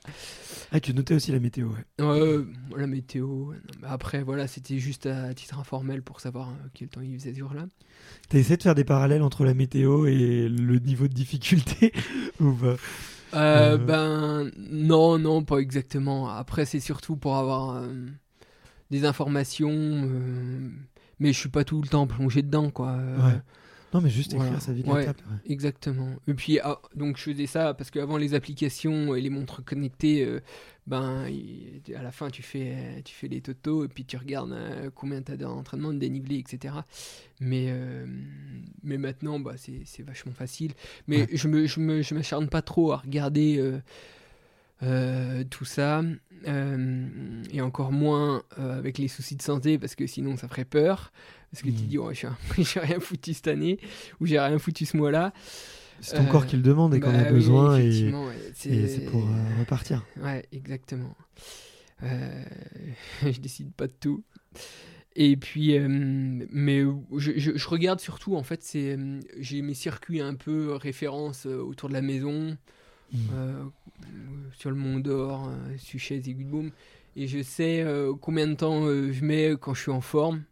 Ah, tu notais aussi la météo, ouais. Ouais, la météo. non, après, voilà, c'était juste à titre informel pour savoir euh, quel temps il faisait ce jour-là. T'as essayé de faire des parallèles entre la météo et le niveau de difficulté ou pas? Euh, Euh. Ben, non, non, pas exactement. Après, c'est surtout pour avoir euh, des informations, euh, mais je suis pas tout le temps plongé dedans, quoi. Euh, Ouais. Non, mais juste écrire voilà. sa vie de Ouais. la table. ouais. Exactement. Et puis, ah, donc je faisais ça parce qu'avant les applications et les montres connectées, euh, ben, à la fin, tu fais, tu fais les totaux et puis tu regardes euh, combien tu as d'entraînement, de dénivelé, etc. Mais, euh, mais maintenant, bah, c'est vachement facile. Mais Ouais. je me, je me, je m'acharne pas trop à regarder euh, tout ça. euh, et encore moins euh, avec les soucis de santé parce que sinon ça ferait peur. Parce que tu Mhm. dis, oh, j'ai rien foutu cette année ou j'ai rien foutu ce mois-là. C'est ton corps qui le demande et qu'on Bah a oui, besoin et, ouais, c'est pour repartir. Ouais, exactement. Je décide pas de tout. Et puis, euh, mais je, je- je regarde surtout, en fait, c'est j'ai mes circuits un peu références euh, autour de la maison, Euh, sur le Mont d'Or, euh, Suchez et Gudeboom. et je sais euh, combien de temps je mets quand je suis en forme.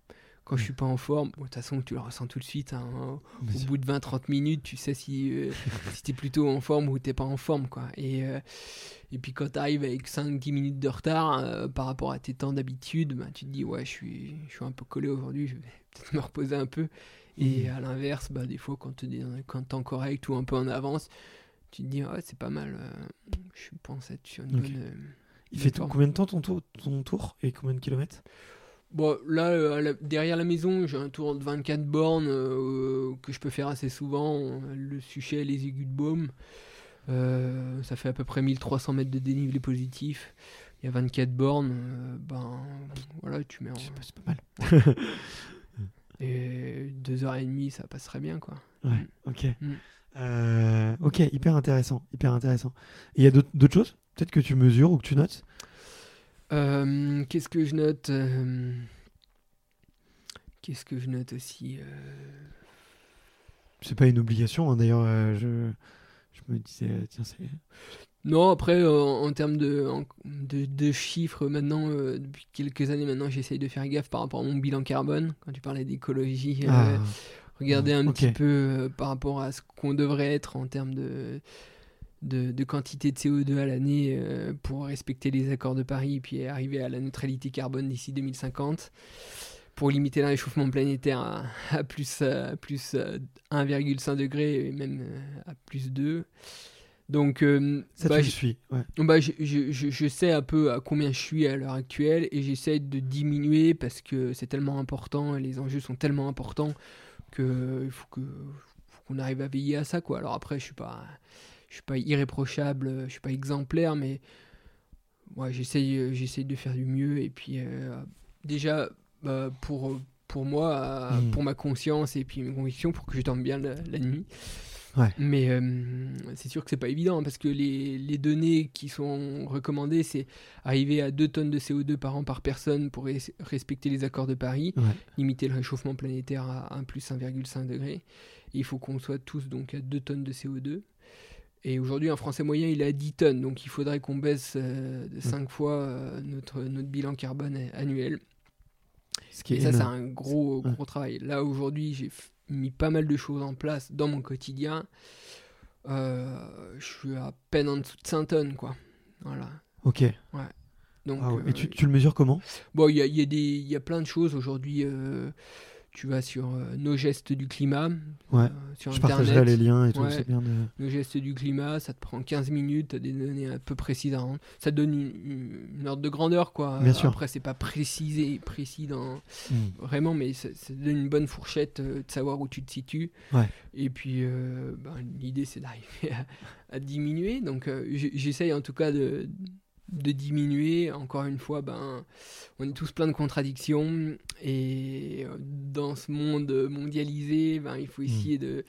Quand je suis pas en forme, bon, de toute façon, tu le ressens tout de suite. hein. Au sûr. bout de 20-30 minutes, tu sais si, euh, si tu es plutôt en forme ou t'es pas en forme. Quoi. Et, euh, et puis quand tu arrives avec 5-10 minutes de retard euh, par rapport à tes temps d'habitude, bah, tu te dis, ouais, je suis, je suis un peu collé aujourd'hui, je vais peut-être me reposer un peu. Et Mhm. à l'inverse, bah, des fois, quand tu es en correct ou un peu en avance, tu te dis, ouais, c'est pas mal. euh, je pense être sur une Ok. bonne. euh, Il fait forme. combien de temps ton tour, ton tour et combien de kilomètres? Bon, là, euh, la- derrière la maison, j'ai un tour de 24 bornes euh, que je peux faire assez souvent. Le Suchet, les aigus de Baume. Euh, ça fait à peu près 1300 mètres de dénivelé positif. Il y a 24 bornes. ben, voilà, tu mets en. C'est pas, mal. Et 2h30, ça passerait bien, quoi. Ouais, ok. Mm. Euh, ok, hyper intéressant, hyper intéressant. Il y a d'autres choses Peut-être que tu mesures ou que tu notes? Euh, Qu'est-ce que je note euh, Qu'est-ce que je note aussi C'est pas une obligation, hein, d'ailleurs, je, je me disais, tiens, c'est... Non, après, en, termes de, en- de, de chiffres, maintenant, depuis quelques années maintenant, j'essaye de faire gaffe par rapport à mon bilan carbone. Quand tu parlais d'écologie, Ah, regarder un petit peu euh, par rapport à ce qu'on devrait être en termes de, de, de quantité de CO2 à l'année euh, pour respecter les accords de Paris et puis arriver à la neutralité carbone d'ici 2050 pour limiter le réchauffement planétaire à, à plus, euh, à plus euh, 1,5 degré et même euh, à plus 2. Donc, euh, ça bah, tu le j- suis, ouais. bah, je, je- je- je sais un peu à combien je suis à l'heure actuelle et j'essaie de diminuer parce que c'est tellement important et les enjeux sont tellement importants que il faut que qu'on arrive à veiller à ça quoi. Alors après je suis pas je suis pas irréprochable, je suis pas exemplaire mais ouais, j'essaye j'essaye de faire du mieux et puis euh, déjà bah, pour pour moi Mhm. pour ma conscience et puis mes convictions pour que je dorme bien la, la nuit. Ouais. Mais euh, c'est sûr que c'est pas évident hein, parce que les, les données qui sont recommandées, c'est arriver à 2 tonnes de CO2 par an par personne pour res- respecter les accords de Paris, Ouais. limiter le réchauffement planétaire à 1 plus 1,5 degré. Et il faut qu'on soit tous donc à 2 tonnes de CO2. Et aujourd'hui, un Français moyen, il est à 10 tonnes. Donc il faudrait qu'on baisse euh, de 5 fois euh, notre, notre bilan carbone annuel. Ce qui est Et ça, c'est un gros, gros travail. Là, aujourd'hui, j'ai mis pas mal de choses en place dans mon quotidien. Euh, je suis à peine en dessous de 5 tonnes, quoi. Voilà. Ok. Donc, Waouh. euh, Et tu, tu le mesures comment? Bon, il y a, y a y a plein de choses aujourd'hui. euh, tu vas sur euh, nos gestes du climat, Ouais. euh, sur Je Internet. partagerai les liens et tout, Ouais. c'est bien de... Nos gestes du climat, ça te prend 15 minutes, tu as des données un peu précises à rendre. Ça te donne une, une ordre de grandeur, quoi. Bien sûr. Après, c'est pas précisé, précis dans, Mm. vraiment, mais ça, ça te donne une bonne fourchette euh, de savoir où tu te situes. Ouais. Et puis, euh, ben, l'idée, c'est d'arriver à, à diminuer. Donc, euh, j'essaye en tout cas de, de diminuer. Encore une fois, ben, on est tous plein de contradictions. Et euh, dans ce monde mondialisé, ben, il faut Mm. essayer de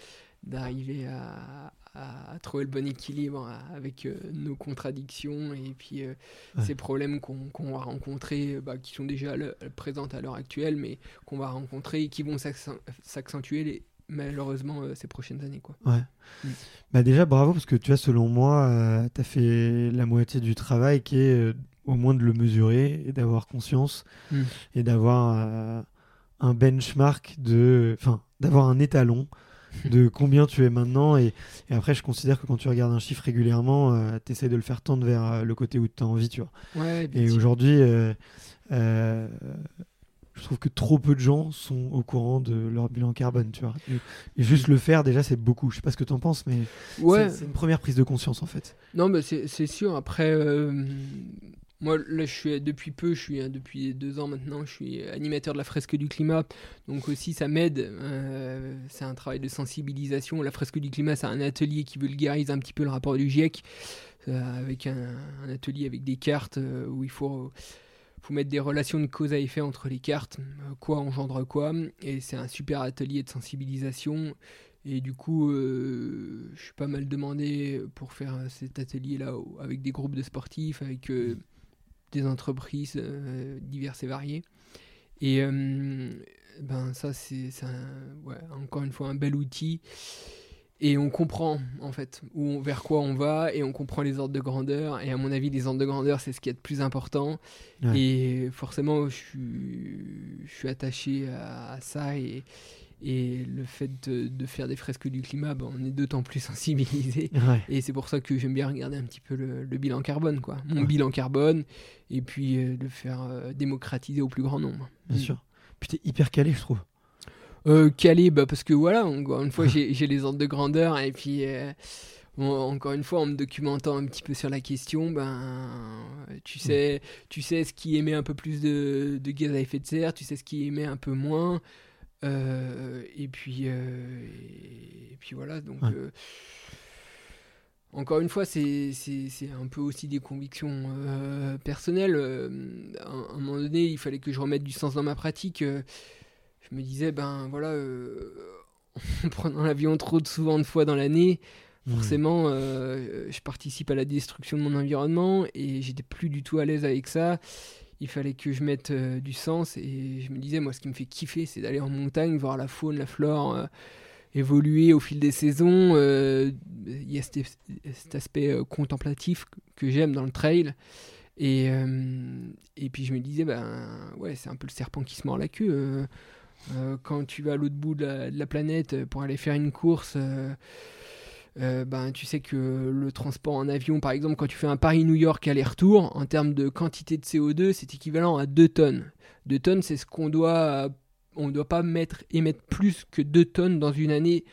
d'arriver à, à- trouver le bon équilibre avec euh, nos contradictions et puis euh, Ouais. ces problèmes qu'on qu'on va rencontrer, bah, qui sont déjà le- présents à l'heure actuelle, mais qu'on va rencontrer et qui vont s'accen- s'accentuer malheureusement euh, ces prochaines années. Quoi. Ouais. Mm. Bah déjà, bravo, parce que tu vois, selon moi, tu as fait la moitié du travail qui est euh, au moins de le mesurer et d'avoir conscience Mm. et d'avoir euh, un benchmark de. Enfin, d'avoir un étalon de combien tu es maintenant. Et, et après, je considère que quand tu regardes un chiffre régulièrement, tu essaies de le faire tendre vers euh, le côté où tu as envie, tu vois. Ouais, Et aujourd'hui, euh, euh, je trouve que trop peu de gens sont au courant de leur bilan carbone, tu vois. Et, et juste le faire, déjà, c'est beaucoup. Je sais pas ce que tu en penses, mais ouais. c'est une première prise de conscience, en fait. Non, mais c'est sûr. Après, euh, moi, là, je suis depuis peu, je suis euh, depuis deux ans maintenant, je suis animateur de la fresque du climat. Donc aussi, ça m'aide. euh, c'est un travail de sensibilisation. La fresque du climat, c'est un atelier qui vulgarise un petit peu le rapport du GIEC, euh, avec un, un atelier avec des cartes où il faut faut mettre des relations de cause à effet entre les cartes, euh, quoi engendre quoi, et c'est un super atelier de sensibilisation. Et du coup, euh, je suis pas mal demandé pour faire cet atelier-là avec des groupes de sportifs, avec euh, des entreprises diverses et variées. Et ben ça, c'est encore une fois un bel outil. Et on comprend en fait où vers quoi on va et on comprend les ordres de grandeur et à mon avis les ordres de grandeur c'est ce qui est le plus important Ouais. et forcément je suis, je suis attaché à, à ça et, et le fait de, de faire des fresques du climat bah, on est d'autant plus sensibilisé Ouais. et c'est pour ça que j'aime bien regarder un petit peu le, le bilan carbone quoi mon Ouais. bilan carbone et puis euh, le faire euh, démocratiser au plus grand nombre Bien Mm. sûr. Puis t'es hyper calé, je trouve. Euh, calé, bah, parce que voilà, encore une fois, j'ai les ordres de grandeur, et puis, euh, encore une fois, en me documentant un petit peu sur la question, ben, tu sais, tu sais ce qui émet un peu plus de, de gaz à effet de serre, tu sais ce qui émet un peu moins, euh, et puis, euh, et, puis voilà, donc. Ouais. euh, encore une fois, c'est un peu aussi des convictions personnelles. À un moment donné, il fallait que je remette du sens dans ma pratique. Euh, je me disais, ben voilà, euh, en prenant l'avion trop de souvent de fois dans l'année, Mmh. forcément, euh, je participe à la destruction de mon environnement et j'étais plus du tout à l'aise avec ça. Il fallait que je mette euh, du sens et je me disais, moi, ce qui me fait kiffer, c'est d'aller en montagne, voir la faune, la flore euh, évoluer au fil des saisons. Euh, Il y a cet, cet aspect euh, contemplatif que- j'aime dans le trail. Et, euh, et puis je me disais, ben ouais, c'est un peu le serpent qui se mord la queue. Euh, quand tu vas à l'autre bout de la, planète euh, pour aller faire une course, euh, ben, tu sais que le transport en avion, par exemple, quand tu fais un Paris-New York aller-retour, en termes de quantité de CO2, c'est équivalent à 2 tonnes. 2 tonnes, c'est ce qu'on doit. On ne doit pas mettre, émettre plus que 2 tonnes dans une année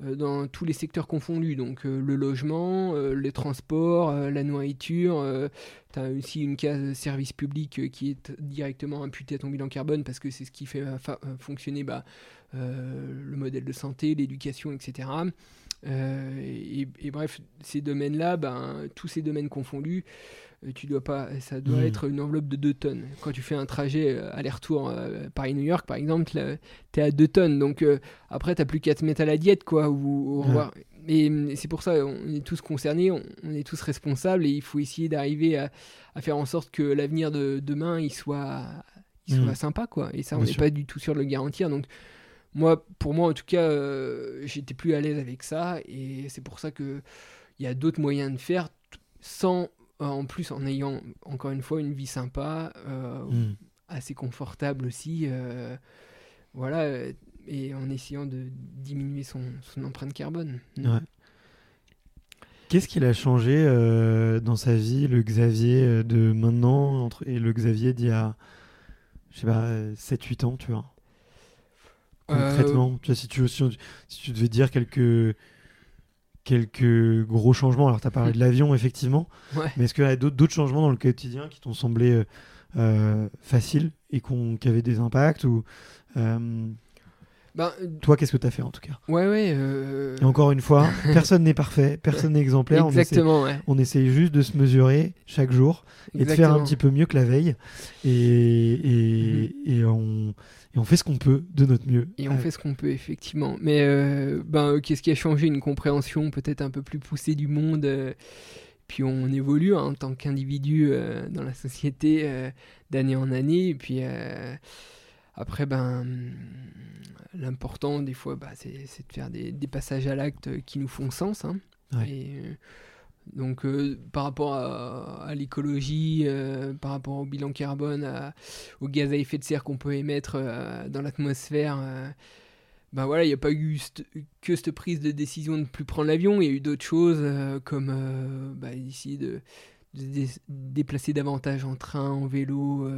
dans tous les secteurs confondus. Donc euh, le logement, euh, les transports, euh, la nourriture. tu as aussi une case service public euh, qui est directement imputée à ton bilan carbone parce que c'est ce qui fait euh, fa- euh, fonctionner bah, euh, le modèle de santé, l'éducation, etc. Euh, et, bref, ces domaines-là, ben, tous ces domaines confondus, euh, tu dois pas, ça doit Mhm. être une enveloppe de 2 tonnes. Quand tu fais un trajet euh, aller-retour euh, Paris-New York, par exemple, tu es à 2 tonnes. Donc euh, après, tu plus qu'à te mettre à la diète, quoi. Ou, ou. Et, hum, c'est pour ça, on est tous concernés, on, on est tous responsables, et il faut essayer d'arriver à, à faire en sorte que l'avenir de demain, il soit, il soit Mhm. sympa, quoi. Et ça, on n'est pas du tout sûr de le garantir. Donc moi, pour moi, en tout cas, euh, j'étais plus à l'aise avec ça, et c'est pour ça que il y a d'autres moyens de faire sans, euh, en plus, en ayant encore une fois une vie sympa, euh, Mmh. assez confortable aussi, euh, voilà, euh, et en essayant de diminuer son, son empreinte carbone. Ouais. Qu'est-ce qu'il a changé euh, dans sa vie, le Xavier euh, de maintenant entre, et le Xavier d'il y a, je sais pas, 7-8 ans, tu vois? Euh, Concrètement, tu vois, si tu, si tu devais dire quelques, quelques gros changements, alors tu as parlé de l'avion, effectivement, Ouais. mais est-ce qu'il y a d'autres changements dans le quotidien qui t'ont semblé euh, euh, faciles et qu'on- qui avaient des impacts ou, euh, Ben, euh, Toi, qu'est-ce que tu as fait en tout cas? Ouais, ouais. euh, Et encore une fois, personne n'est parfait, personne n'est exemplaire. On essaie, Exactement, ouais. on essaye juste de se mesurer chaque jour et de faire un Exactement. petit peu mieux que la veille. Et, et, et on, et on fait ce qu'on peut de notre mieux. Et on Euh, fait ce qu'on peut, effectivement. Mais euh, ben, qu'est-ce qui a changé? Une compréhension peut-être un peu plus poussée du monde. euh, puis on évolue hein, en tant qu'individu euh, dans la société euh, d'année en année. Et puis euh, après, ben, l'important des fois, bah, c'est de faire des, des passages à l'acte qui nous font sens. hein. Ouais. Et, euh, donc euh, par rapport à, à l'écologie, euh, par rapport au bilan carbone, à- au gaz à effet de serre qu'on peut émettre euh, dans l'atmosphère, ben voilà, il n'y a pas eu que cette prise de décision de ne plus prendre l'avion, il y a eu d'autres choses comme bah, ici de, de se dé- déplacer davantage en train, en vélo.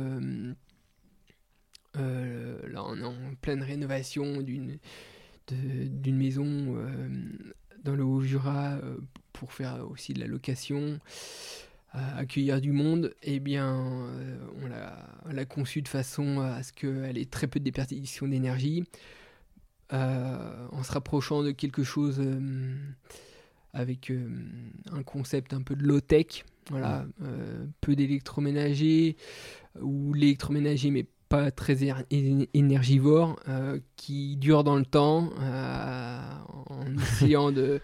Euh, là, on est en pleine rénovation d'une maison euh, dans le Haut-Jura euh, pour faire aussi de la location, accueillir du monde. Eh bien, on l'a- on l'a conçue de façon à ce qu'elle ait très peu de déperdition d'énergie, en se rapprochant de quelque chose avec euh, un concept un peu de low-tech. Voilà, euh, peu d'électroménager ou l'électroménager mais pas très éner- éner- énergivore, euh, qui dure dans le temps, euh, en essayant de,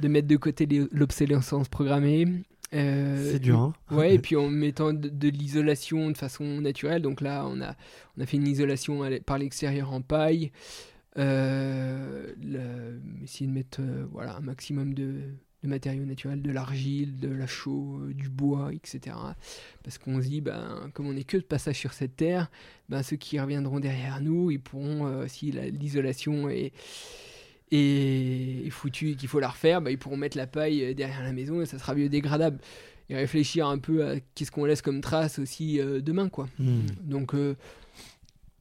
de mettre de côté les- l'obsolescence programmée. Euh, C'est dur, hein Ouais, et puis en mettant de, de l'isolation de façon naturelle. Donc là, on a, on a fait une isolation par l'extérieur en paille. Euh, essayer de mettre voilà, un maximum de, de matériaux naturels, de l'argile, de la chaux, euh, du bois, etc. Parce qu'on se dit, ben, comme on n'est que de passage sur cette terre, ben, ceux qui reviendront derrière nous, ils pourront, si l'isolation est, est, foutue et qu'il faut la refaire, ben, ils pourront mettre la paille derrière la maison et ça sera biodégradable. Et réfléchir un peu à qu'est-ce qu'on laisse comme trace aussi demain, quoi. Hmm. Donc,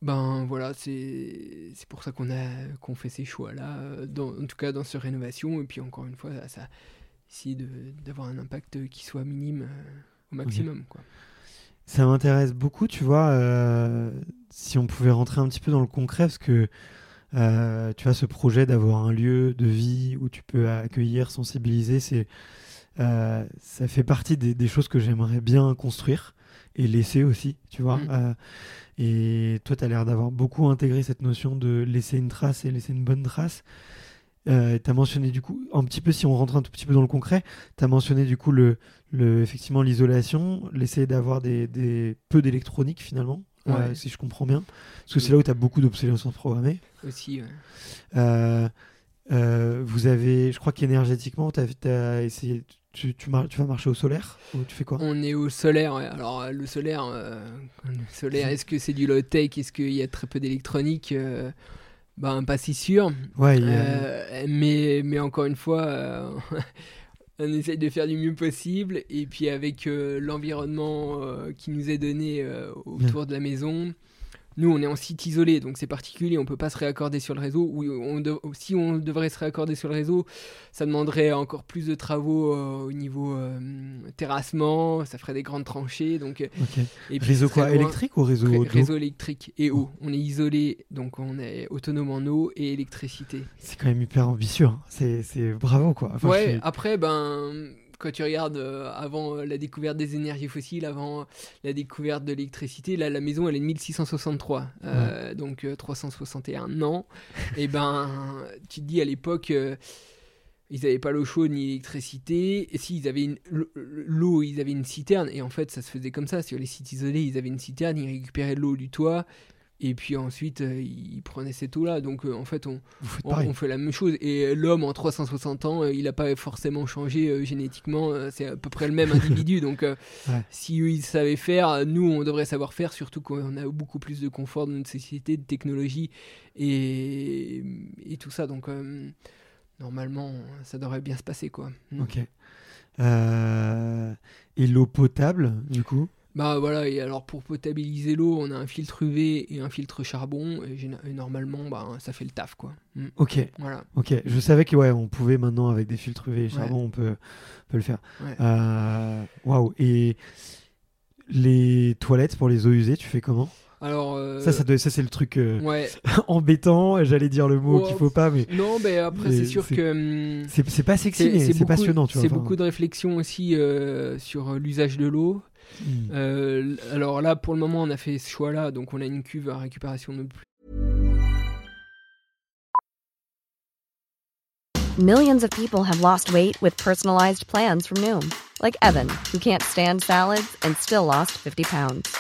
ben voilà, c'est pour ça qu'on a qu'on fait ces choix-là, euh, en tout cas dans ce rénovation. Et puis encore une fois, ça, essayer d'avoir un impact qui soit minime euh, au maximum. Quoi. Ça m'intéresse beaucoup, tu vois, euh, si on pouvait rentrer un petit peu dans le concret, parce que tu as ce projet d'avoir un lieu de vie où tu peux accueillir, sensibiliser, c'est ça fait partie des, des choses que j'aimerais bien construire et laisser aussi, tu vois. Mm. Et toi, tu as l'air d'avoir beaucoup intégré cette notion de laisser une trace et laisser une bonne trace. Euh, tu as mentionné du coup, un petit peu, si on rentre un tout petit peu dans le concret, tu as mentionné du coup le, le effectivement l'isolation, l'essayer d'avoir des, des, peu d'électronique finalement, euh, si je comprends bien. Parce que c'est là où tu as beaucoup d'obsolescence programmée. Aussi, ouais. Euh, euh, vous avez, je crois qu'énergétiquement, tu as, essayé, tu, tu, tu, vas marcher au solaire ou tu fais quoi? On est au solaire, Alors le solaire, euh, solaire est-ce que c'est du low tech Est-ce qu'il y a très peu d'électronique? Ben pas si sûr. Ouais. mais mais encore une fois. on essaye de faire du mieux possible et puis avec l'environnement qui nous est donné autour de la maison, nous, on est en site isolé, donc c'est particulier, on peut pas se réaccorder sur le réseau. Ou on si on devrait se réaccorder sur le réseau, ça demanderait encore plus de travaux euh, au niveau euh, terrassement, ça ferait des grandes tranchées. Donc, euh, et réseau quoi Électrique ou réseau Réseau électrique et eau. On est isolé, donc on est autonome en eau et électricité. C'est quand même hyper ambitieux, hein. c'est bravo quoi. ouais, après, ben quand tu regardes euh, avant euh, la découverte des énergies fossiles, avant la découverte de l'électricité, là la maison elle est de 1663, euh, donc 361 ans. et ben tu te dis à l'époque ils n'avaient pas l'eau chaude ni l'électricité. Et si ils avaient l'eau, ils avaient une citerne. Et en fait, ça se faisait comme ça. Sur les sites isolés, ils avaient une citerne, ils récupéraient l'eau du toit et puis ensuite, euh, il prenait cette eau-là. Donc euh, en fait, on, on, fait la même chose. Et l'homme, en 360 ans, euh, il n'a pas forcément changé génétiquement. c'est à peu près le même individu. Donc si eux, ils savaient faire, nous, on devrait savoir faire, surtout qu'on a beaucoup plus de confort dans notre société, de technologie et, et tout ça. Donc normalement, ça devrait bien se passer. quoi. Mm. Ok. et l'eau potable, du coup? Bah voilà, et alors pour potabiliser l'eau, on a un filtre UV et un filtre charbon, et, normalement, bah, ça fait le taf, quoi. Mm. Ok. Voilà. Ok, je savais que ouais, on pouvait maintenant, avec des filtres UV et charbon, on peut, peut le faire. Euh, waouh, et les toilettes pour les eaux usées, tu fais comment? Alors, euh, ça, ça, ça c'est le truc euh, embêtant. J'allais dire le mot qu'il faut pas, mais non, mais après c'est sûr que hum, c'est pas sexy, mais c'est passionnant. C'est beaucoup de réflexion aussi sur l'usage de l'eau. Euh, alors là, pour le moment, on a fait ce choix-là, donc on a une cuve à récupération de plus. Millions of people have lost weight with personalized plans from Noom, like Evan, who can't stand salads and still lost 50 pounds.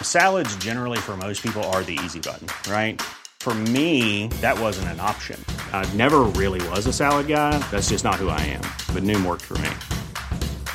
Salads, generally, for most people, are the easy button, right? For me, that wasn't an option. I never really was a salad guy. That's just not who I am. But Noom worked for me.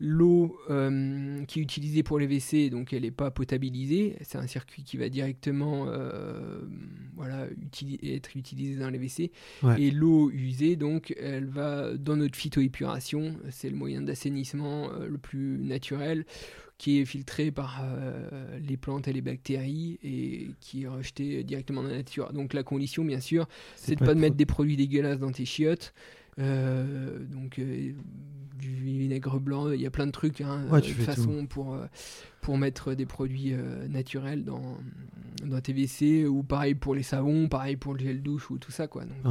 L'eau euh, qui est utilisée pour les WC, donc elle n'est pas potabilisée. C'est un circuit qui va directement euh, voilà, être utilisé dans les WC. Et l'eau usée, donc, elle va dans notre phytoépuration. C'est le moyen d'assainissement euh, le plus naturel qui est filtré par euh, les plantes et les bactéries et qui est rejeté directement dans la nature. Donc la condition, bien sûr, c'est de ne pas de mettre des produits dégueulasses dans tes chiottes. Euh, donc du vinaigre blanc, il y a plein de trucs, hein, de façon pour, pour mettre des produits naturels dans, dans tes WC, ou pareil pour les savons, pareil pour le gel douche ou tout ça. Quoi. Donc,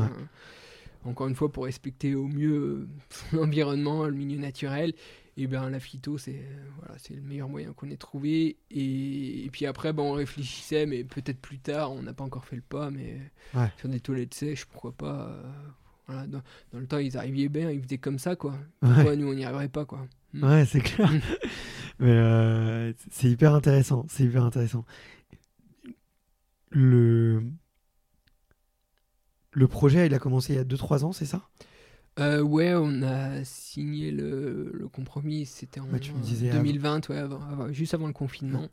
encore une fois, pour respecter au mieux euh, son environnement, le milieu naturel, et bien la phyto, c'est voilà, c'est le meilleur moyen qu'on ait trouvé. Et, et puis après, ben, on réfléchissait, mais peut-être plus tard, on n'a pas encore fait le pas, mais Ouais. sur des toilettes sèches, pourquoi pas. euh, voilà, dans, dans le temps, ils arrivaient bien, ils faisaient comme ça, quoi. Ouais. Pourquoi nous, on n'y arriverait pas, quoi? Mm. Ouais, c'est clair. Mais euh, c'est hyper intéressant. C'est hyper intéressant. Le... le projet, il a commencé il y a 2-3 ans, c'est ça? Euh, ouais, on a signé le, le compromis, c'était en Ouais, tu me disais 2020, ouais, avant- avant- juste avant le confinement.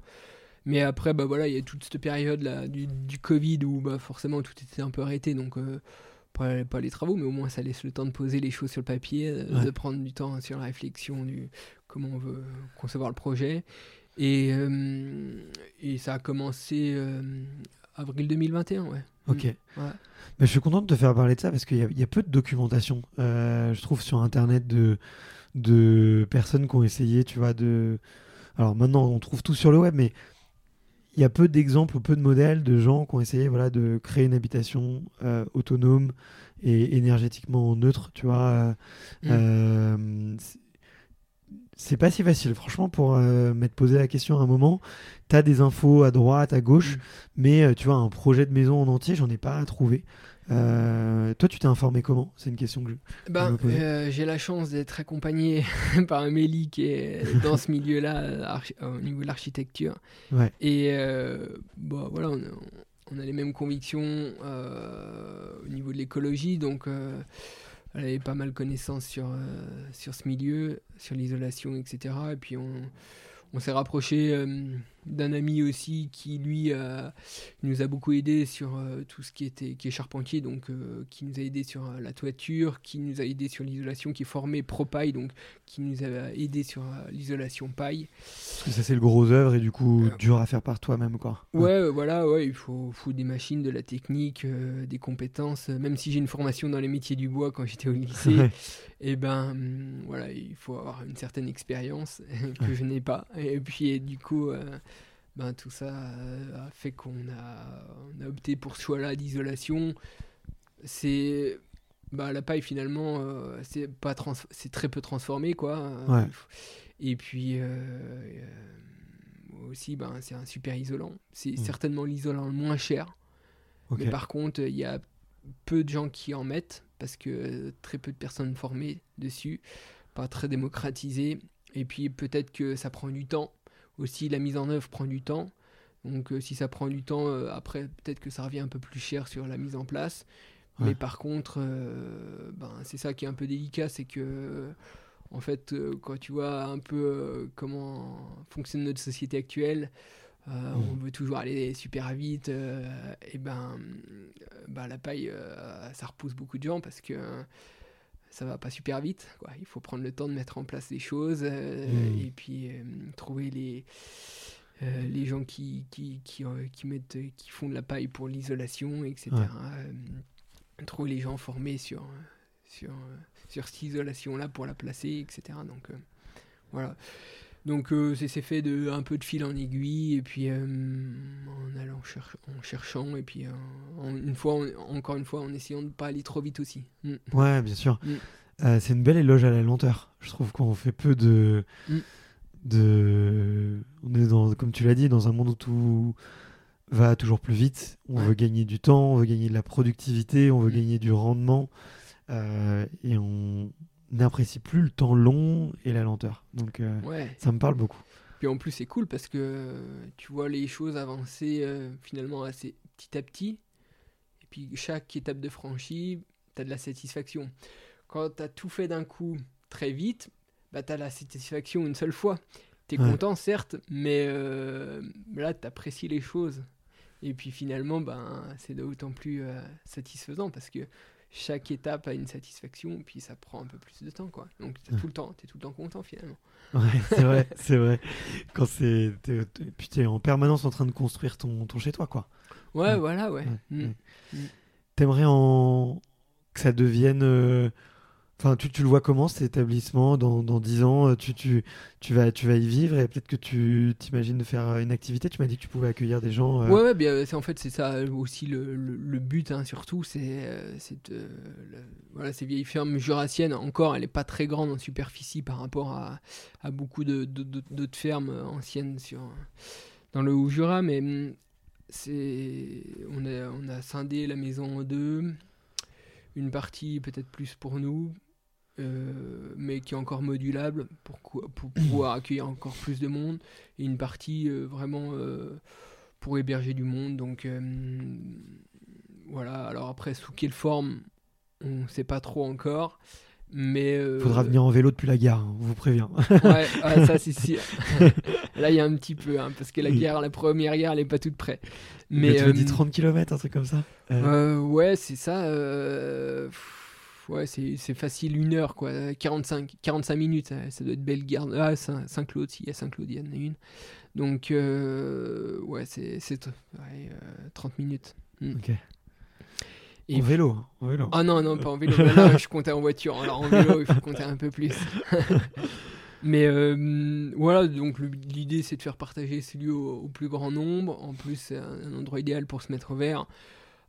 Mais après, bah voilà, il y a toute cette période là du, du Covid où bah, forcément tout était un peu arrêté, donc euh, pas, pas les travaux, mais au moins ça laisse le temps de poser les choses sur le papier, euh, Ouais. de prendre du temps sur la réflexion du comment on veut concevoir le projet. Et, euh, et ça a commencé euh, avril 2021, ouais. Ok. Mm, ouais. Mais je suis content de te faire parler de ça parce qu'il y, y a peu de documentation, euh, je trouve, sur Internet de, de personnes qui ont essayé, tu vois, de... Alors maintenant, on trouve tout sur le web, mais il y a peu d'exemples ou peu de modèles de gens qui ont essayé voilà, de créer une habitation euh, autonome et énergétiquement neutre, tu vois. euh, Mm. euh, c'est- pas si facile, franchement, pour euh, m'être posé la question à un moment. Tu as des infos à droite, à gauche, Mm. mais tu vois, un projet de maison en entier, j'en ai pas trouvé. Euh, toi, tu t'es informé comment? C'est une question que je... Ben, euh, j'ai la chance d'être accompagné par Amélie qui est dans ce milieu-là archi- au niveau de l'architecture. Ouais. Et euh, bon, voilà, on a, on a les mêmes convictions euh, au niveau de l'écologie, donc euh, elle avait pas mal connaissance sur, euh, sur ce milieu, sur l'isolation, etc. Et puis on, on s'est rapproché euh, d'un ami aussi qui lui euh, nous a beaucoup aidé sur euh, tout ce qui était qui est charpentier donc euh, qui nous a aidé sur la toiture qui nous a aidé sur l'isolation qui est formé pro paille donc qui nous a aidé sur l'isolation paille. Parce que ça, c'est le gros œuvre et du coup, dur à faire par toi-même, quoi. ouais, voilà ouais il faut, faut des machines de la technique des compétences. Même si j'ai une formation dans les métiers du bois quand j'étais au lycée et ben hum, voilà il faut avoir une certaine expérience que je n'ai pas. Et puis et du coup euh, ben tout ça euh, a fait qu'on a, on a opté pour ce choix-là d'isolation c'est bah la paille finalement euh, c'est pas trans- c'est très peu transformé quoi Ouais. et puis euh, euh, aussi ben c'est un super isolant c'est Mm. certainement l'isolant le moins cher mais par contre, il y a peu de gens qui en mettent parce que très peu de personnes formées dessus, pas très démocratisé. Et puis peut-être que ça prend du temps. Aussi, la mise en œuvre prend du temps. Donc euh, si ça prend du temps, euh, après peut-être que ça revient un peu plus cher sur la mise en place. Ouais. Mais par contre, euh, ben, c'est ça qui est un peu délicat, c'est que en fait, quand tu vois un peu comment fonctionne notre société actuelle, euh, on veut toujours aller super vite, et ben, bah, la paille, ça repousse beaucoup de gens parce que ça va pas super vite. Quoi. Il faut prendre le temps de mettre en place les choses euh, Mm. et puis euh, trouver les, euh, les gens qui, qui, qui, qui mettent, qui font de la paille pour l'isolation, etc. Ouais. Trouver les gens formés sur, sur, sur cette isolation-là pour la placer, etc. Donc voilà. Donc euh, c'est fait de un peu de fil en aiguille et puis euh, en allant cher- en cherchant et puis euh, en- une fois en- encore une fois en essayant de pas aller trop vite aussi. Mm. Ouais, bien sûr. Mm. Euh, c'est une belle éloge à la lenteur. Je trouve qu'on fait peu de. Mm. de... On est, dans, comme tu l'as dit, dans un monde où tout va toujours plus vite. On Ouais. veut gagner du temps, on veut gagner de la productivité, on veut Mm. gagner du rendement. et on n'apprécie plus le temps long et la lenteur. Donc euh, Ouais. ça me parle beaucoup. Puis en plus c'est cool parce que euh, tu vois les choses avancer euh, finalement assez petit à petit. Et puis chaque étape de franchie, tu as de la satisfaction. Quand tu as tout fait d'un coup très vite, bah, tu as la satisfaction une seule fois. Tu es Ouais. content certes, mais euh, là tu apprécies les choses. Et puis finalement, ben, c'est d'autant plus satisfaisant parce que chaque étape a une satisfaction, puis ça prend un peu plus de temps. quoi. Donc t'es tout le temps, tu es tout le temps content finalement. Ouais, c'est vrai, c'est vrai. Quand c'est. t'es- t'es- Puis tu es en permanence en train de construire ton, ton chez-toi, quoi. Ouais, Mm. voilà, ouais. Ouais, Mm. ouais. T'aimerais en... que ça devienne euh, Enfin, tu, tu le vois comment cet établissement dans, dans 10 ans euh, tu, tu, tu, vas, tu vas y vivre et peut-être que tu t'imagines de faire euh, une activité. Tu m'as dit que tu pouvais accueillir des gens. euh, Ouais, ouais, bien, en fait c'est ça aussi le, le- but hein, surtout, c'est euh, voilà ces vieilles fermes jurassiennes. Encore, elle est pas très grande en superficie par rapport à, à beaucoup de de- de- d'autres fermes euh, anciennes sur dans le Haut-Jura, mais hum, c'est on a on a scindé la maison en deux, une partie peut-être plus pour nous. Euh, mais qui est encore modulable pour, pouvoir accueillir encore plus de monde et une partie euh, vraiment euh, pour héberger du monde. Donc voilà, alors après sous quelle forme, on ne sait pas trop encore. Mais Faudra venir en vélo depuis la gare, hein, on vous prévient. Ouais, ça c'est sûr. Là il y a un petit peu, hein, parce que la Oui. guerre, la première guerre, elle est pas toute prête. Mais, Mais tu dit 30 km, un truc comme ça. Ouais, c'est ça. pff, Ouais, c'est facile, une heure, quoi. 45, 45 minutes, ça, ça doit être Bellegarde. Ah, Saint- Saint-Claude, si, il y a Saint-Claude, il y en a une. Donc, euh, ouais, c'est ouais, euh, 30 minutes. Mm. ok. Et en vélo, hein, en vélo. Ah non, non, pas en vélo. Là, je comptais en voiture. Alors en vélo, il faut compter un peu plus. Mais euh, voilà, donc l'idée c'est de faire partager ce lieu au, au plus grand nombre. En plus, c'est un, un endroit idéal pour se mettre au vert.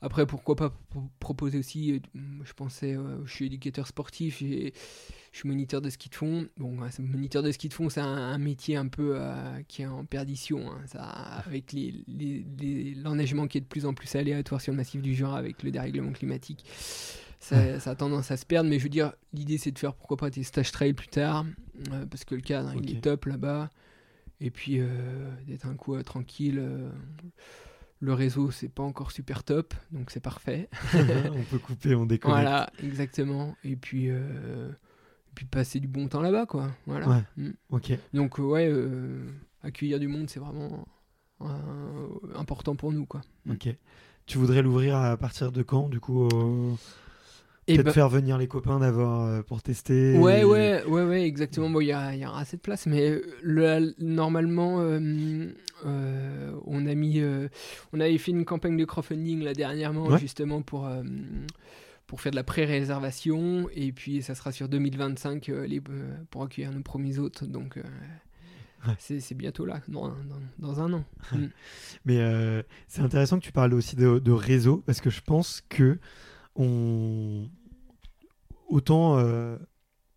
Après, pourquoi pas pro- proposer aussi, euh, je pensais, euh, je suis éducateur sportif, je suis moniteur de ski de fond. Bon, ouais, moniteur de ski de fond, c'est un, un métier un peu euh, qui est en perdition. hein. ça, avec les- les- les- l'enneigement qui est de plus en plus aléatoire sur le massif du Jura avec le dérèglement climatique, ça, ça a tendance à se perdre. Mais je veux dire, l'idée c'est de faire pourquoi pas des stages trail plus tard, euh, parce que le cadre il est top là-bas. Et puis d'être un coup tranquille. Le réseau, c'est pas encore super top, donc c'est parfait. on peut couper, on déconnecte. Voilà, exactement. Et puis, euh, et puis passer du bon temps là-bas, quoi. Voilà. Ouais. Mm. Ok. Donc, euh, ouais, euh, accueillir du monde, c'est vraiment important pour nous, quoi. Mm. Ok. Tu voudrais l'ouvrir à partir de quand, du coup Peut-être ben- faire venir les copains d'abord euh, pour tester. Ouais, et- ouais, ouais, ouais, exactement. Bon, il y, a- y aura assez de place, mais euh, le- normalement, euh, euh, on a mis, euh, on avait fait une campagne de crowdfunding là dernièrement, Ouais. justement pour euh, pour faire de la pré-réservation, et puis ça sera sur 2025 euh, les, euh, pour accueillir nos premiers hôtes. Donc euh, Ouais. c'est bientôt là, dans, dans, dans un an. Mm. Mais euh, c'est intéressant que tu parles aussi de, de réseau parce que je pense que on autant euh,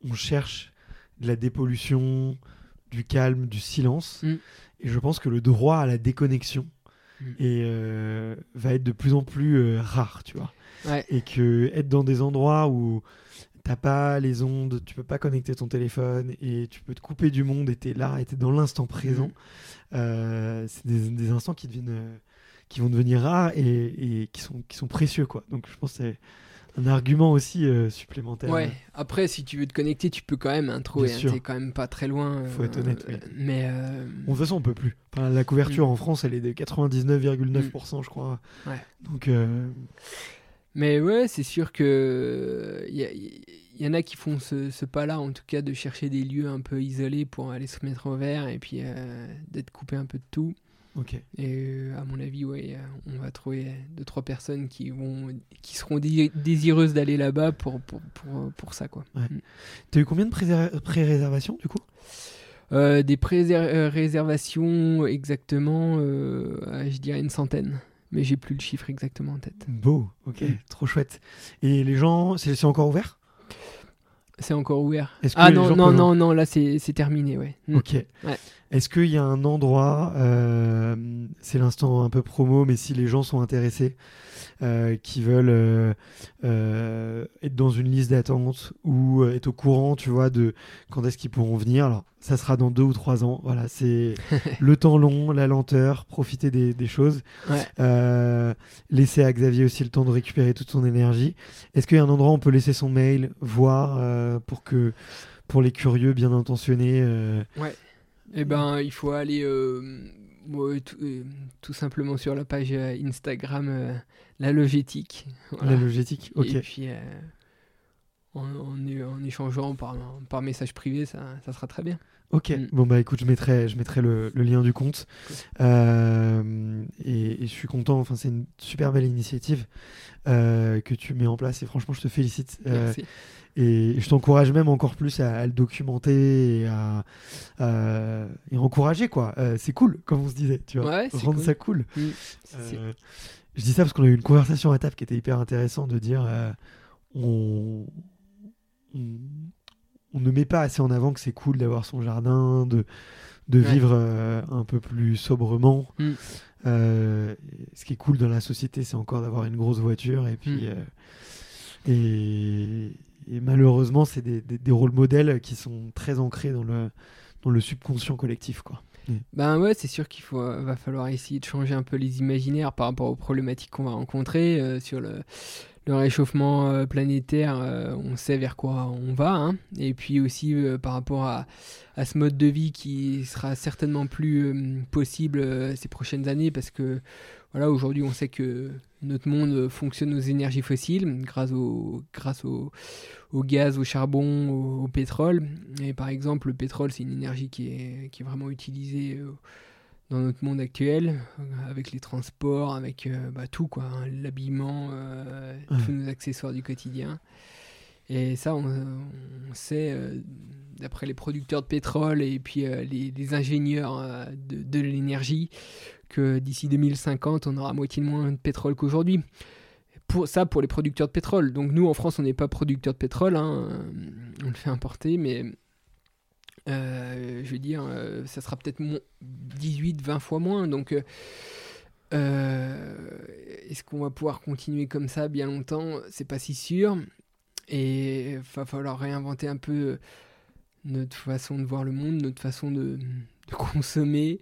on cherche de la dépollution, du calme, du silence, Mm. et je pense que le droit à la déconnexion Mm. euh, va être de plus en plus euh, rare, tu vois. Ouais. Et que être dans des endroits où t'as pas les ondes, tu peux pas connecter ton téléphone et tu peux te couper du monde et t'es là et t'es dans l'instant présent. Mm. Euh, c'est des, des instants qui deviennent qui vont devenir rares et, et qui sont qui sont précieux quoi. Donc je pense que c'est un argument aussi euh, supplémentaire. Ouais, après, si tu veux te connecter, tu peux quand même trouver. Bien hein. T'es quand même pas très loin. Faut être honnête, oui. Mais. euh, de toute façon, on peut plus. Enfin, la couverture Mm. en France, elle est de 99,9%, je crois. Ouais. Donc, euh, Mais ouais, c'est sûr que il y, en a qui font ce, ce pas-là, en tout cas, de chercher des lieux un peu isolés pour aller se mettre au vert et puis euh, d'être coupé un peu de tout. Ok. Et euh, à mon avis, ouais, on va trouver deux trois personnes qui vont, qui seront dé- désireuses d'aller là-bas pour, pour, pour, pour ça, quoi. T'as eu combien de pré- pré-réservations du coup? Euh, des pré-réservations exactement, euh, ah, je dirais une centaine, mais j'ai plus le chiffre exactement en tête. Beau. Ok. Mm. Trop chouette. Et les gens, c'est encore ouvert? C'est encore ouvert. Ah non, non, non, non, là c'est c'est terminé, ouais. Mm. Ok. Ouais. Est-ce qu'il y a un endroit, euh, c'est l'instant un peu promo, mais si les gens sont intéressés, euh, qui veulent euh, euh, être dans une liste d'attente ou être au courant, tu vois, de quand est-ce qu'ils pourront venir, alors ça sera dans deux ou trois ans. Voilà, c'est le temps long, la lenteur, profiter des, des choses. Ouais. Euh, laisser à Xavier aussi le temps de récupérer toute son énergie. Est-ce qu'il y a un endroit où on peut laisser son mail, voir, euh, pour que pour les curieux bien intentionnés euh, Eh ben, il faut aller euh, ouais, tout, euh, tout simplement sur la page euh, Instagram euh, La Logétique. Voilà. La logétique, ok. Et puis, en, en- en échangeant par, par message privé, ça, ça sera très bien. Ok, Mm. bon bah écoute, je mettrai, je mettrai le, le lien du compte. Euh, et, et je suis content, enfin c'est une super belle initiative euh, que tu mets en place et franchement je te félicite. Euh, Merci. et je t'encourage même encore plus à, à le documenter et à, à- et encourager quoi. Euh, c'est cool, comme on se disait, tu vois. Ouais, c'est Rendre cool. ça cool. Mm. Euh, je dis ça parce qu'on a eu une conversation à table qui était hyper intéressante de dire euh, on, on, on ne met pas assez en avant que c'est cool d'avoir son jardin, de, de Ouais. vivre euh, un peu plus sobrement. Mm. Euh, ce qui est cool dans la société, c'est encore d'avoir une grosse voiture et puis Mm. euh, et, et malheureusement, c'est des, des, des rôles modèles qui sont très ancrés dans le dans le subconscient collectif quoi. Ben ouais, c'est sûr qu'il faut, va falloir essayer de changer un peu les imaginaires par rapport aux problématiques qu'on va rencontrer euh, sur le, le réchauffement euh, planétaire. euh, on sait vers quoi on va, hein. et puis aussi euh, par rapport à, à ce mode de vie qui sera certainement plus possible ces prochaines années, parce que voilà, aujourd'hui, on sait que notre monde fonctionne aux énergies fossiles grâce au, grâce au, au gaz, au charbon, au, pétrole. Et par exemple, le pétrole, c'est une énergie qui est, qui est vraiment utilisée dans notre monde actuel, euh, avec les transports, avec euh, bah, tout, quoi, hein, l'habillement, euh, tous nos accessoires du quotidien. Et ça, on, on sait, euh, d'après les producteurs de pétrole et puis les, les ingénieurs de, de l'énergie, que d'ici 2050, on aura moitié moins de pétrole qu'aujourd'hui. Pour ça, pour les producteurs de pétrole. Donc nous, en France, on n'est pas producteur de pétrole, hein, on le fait importer, mais euh, je veux dire, euh, ça sera peut-être 18-20 fois moins. Donc, euh, est-ce qu'on va pouvoir continuer comme ça bien longtemps? C'est pas si sûr. Et il va falloir réinventer un peu notre façon de voir le monde, notre façon de, de consommer.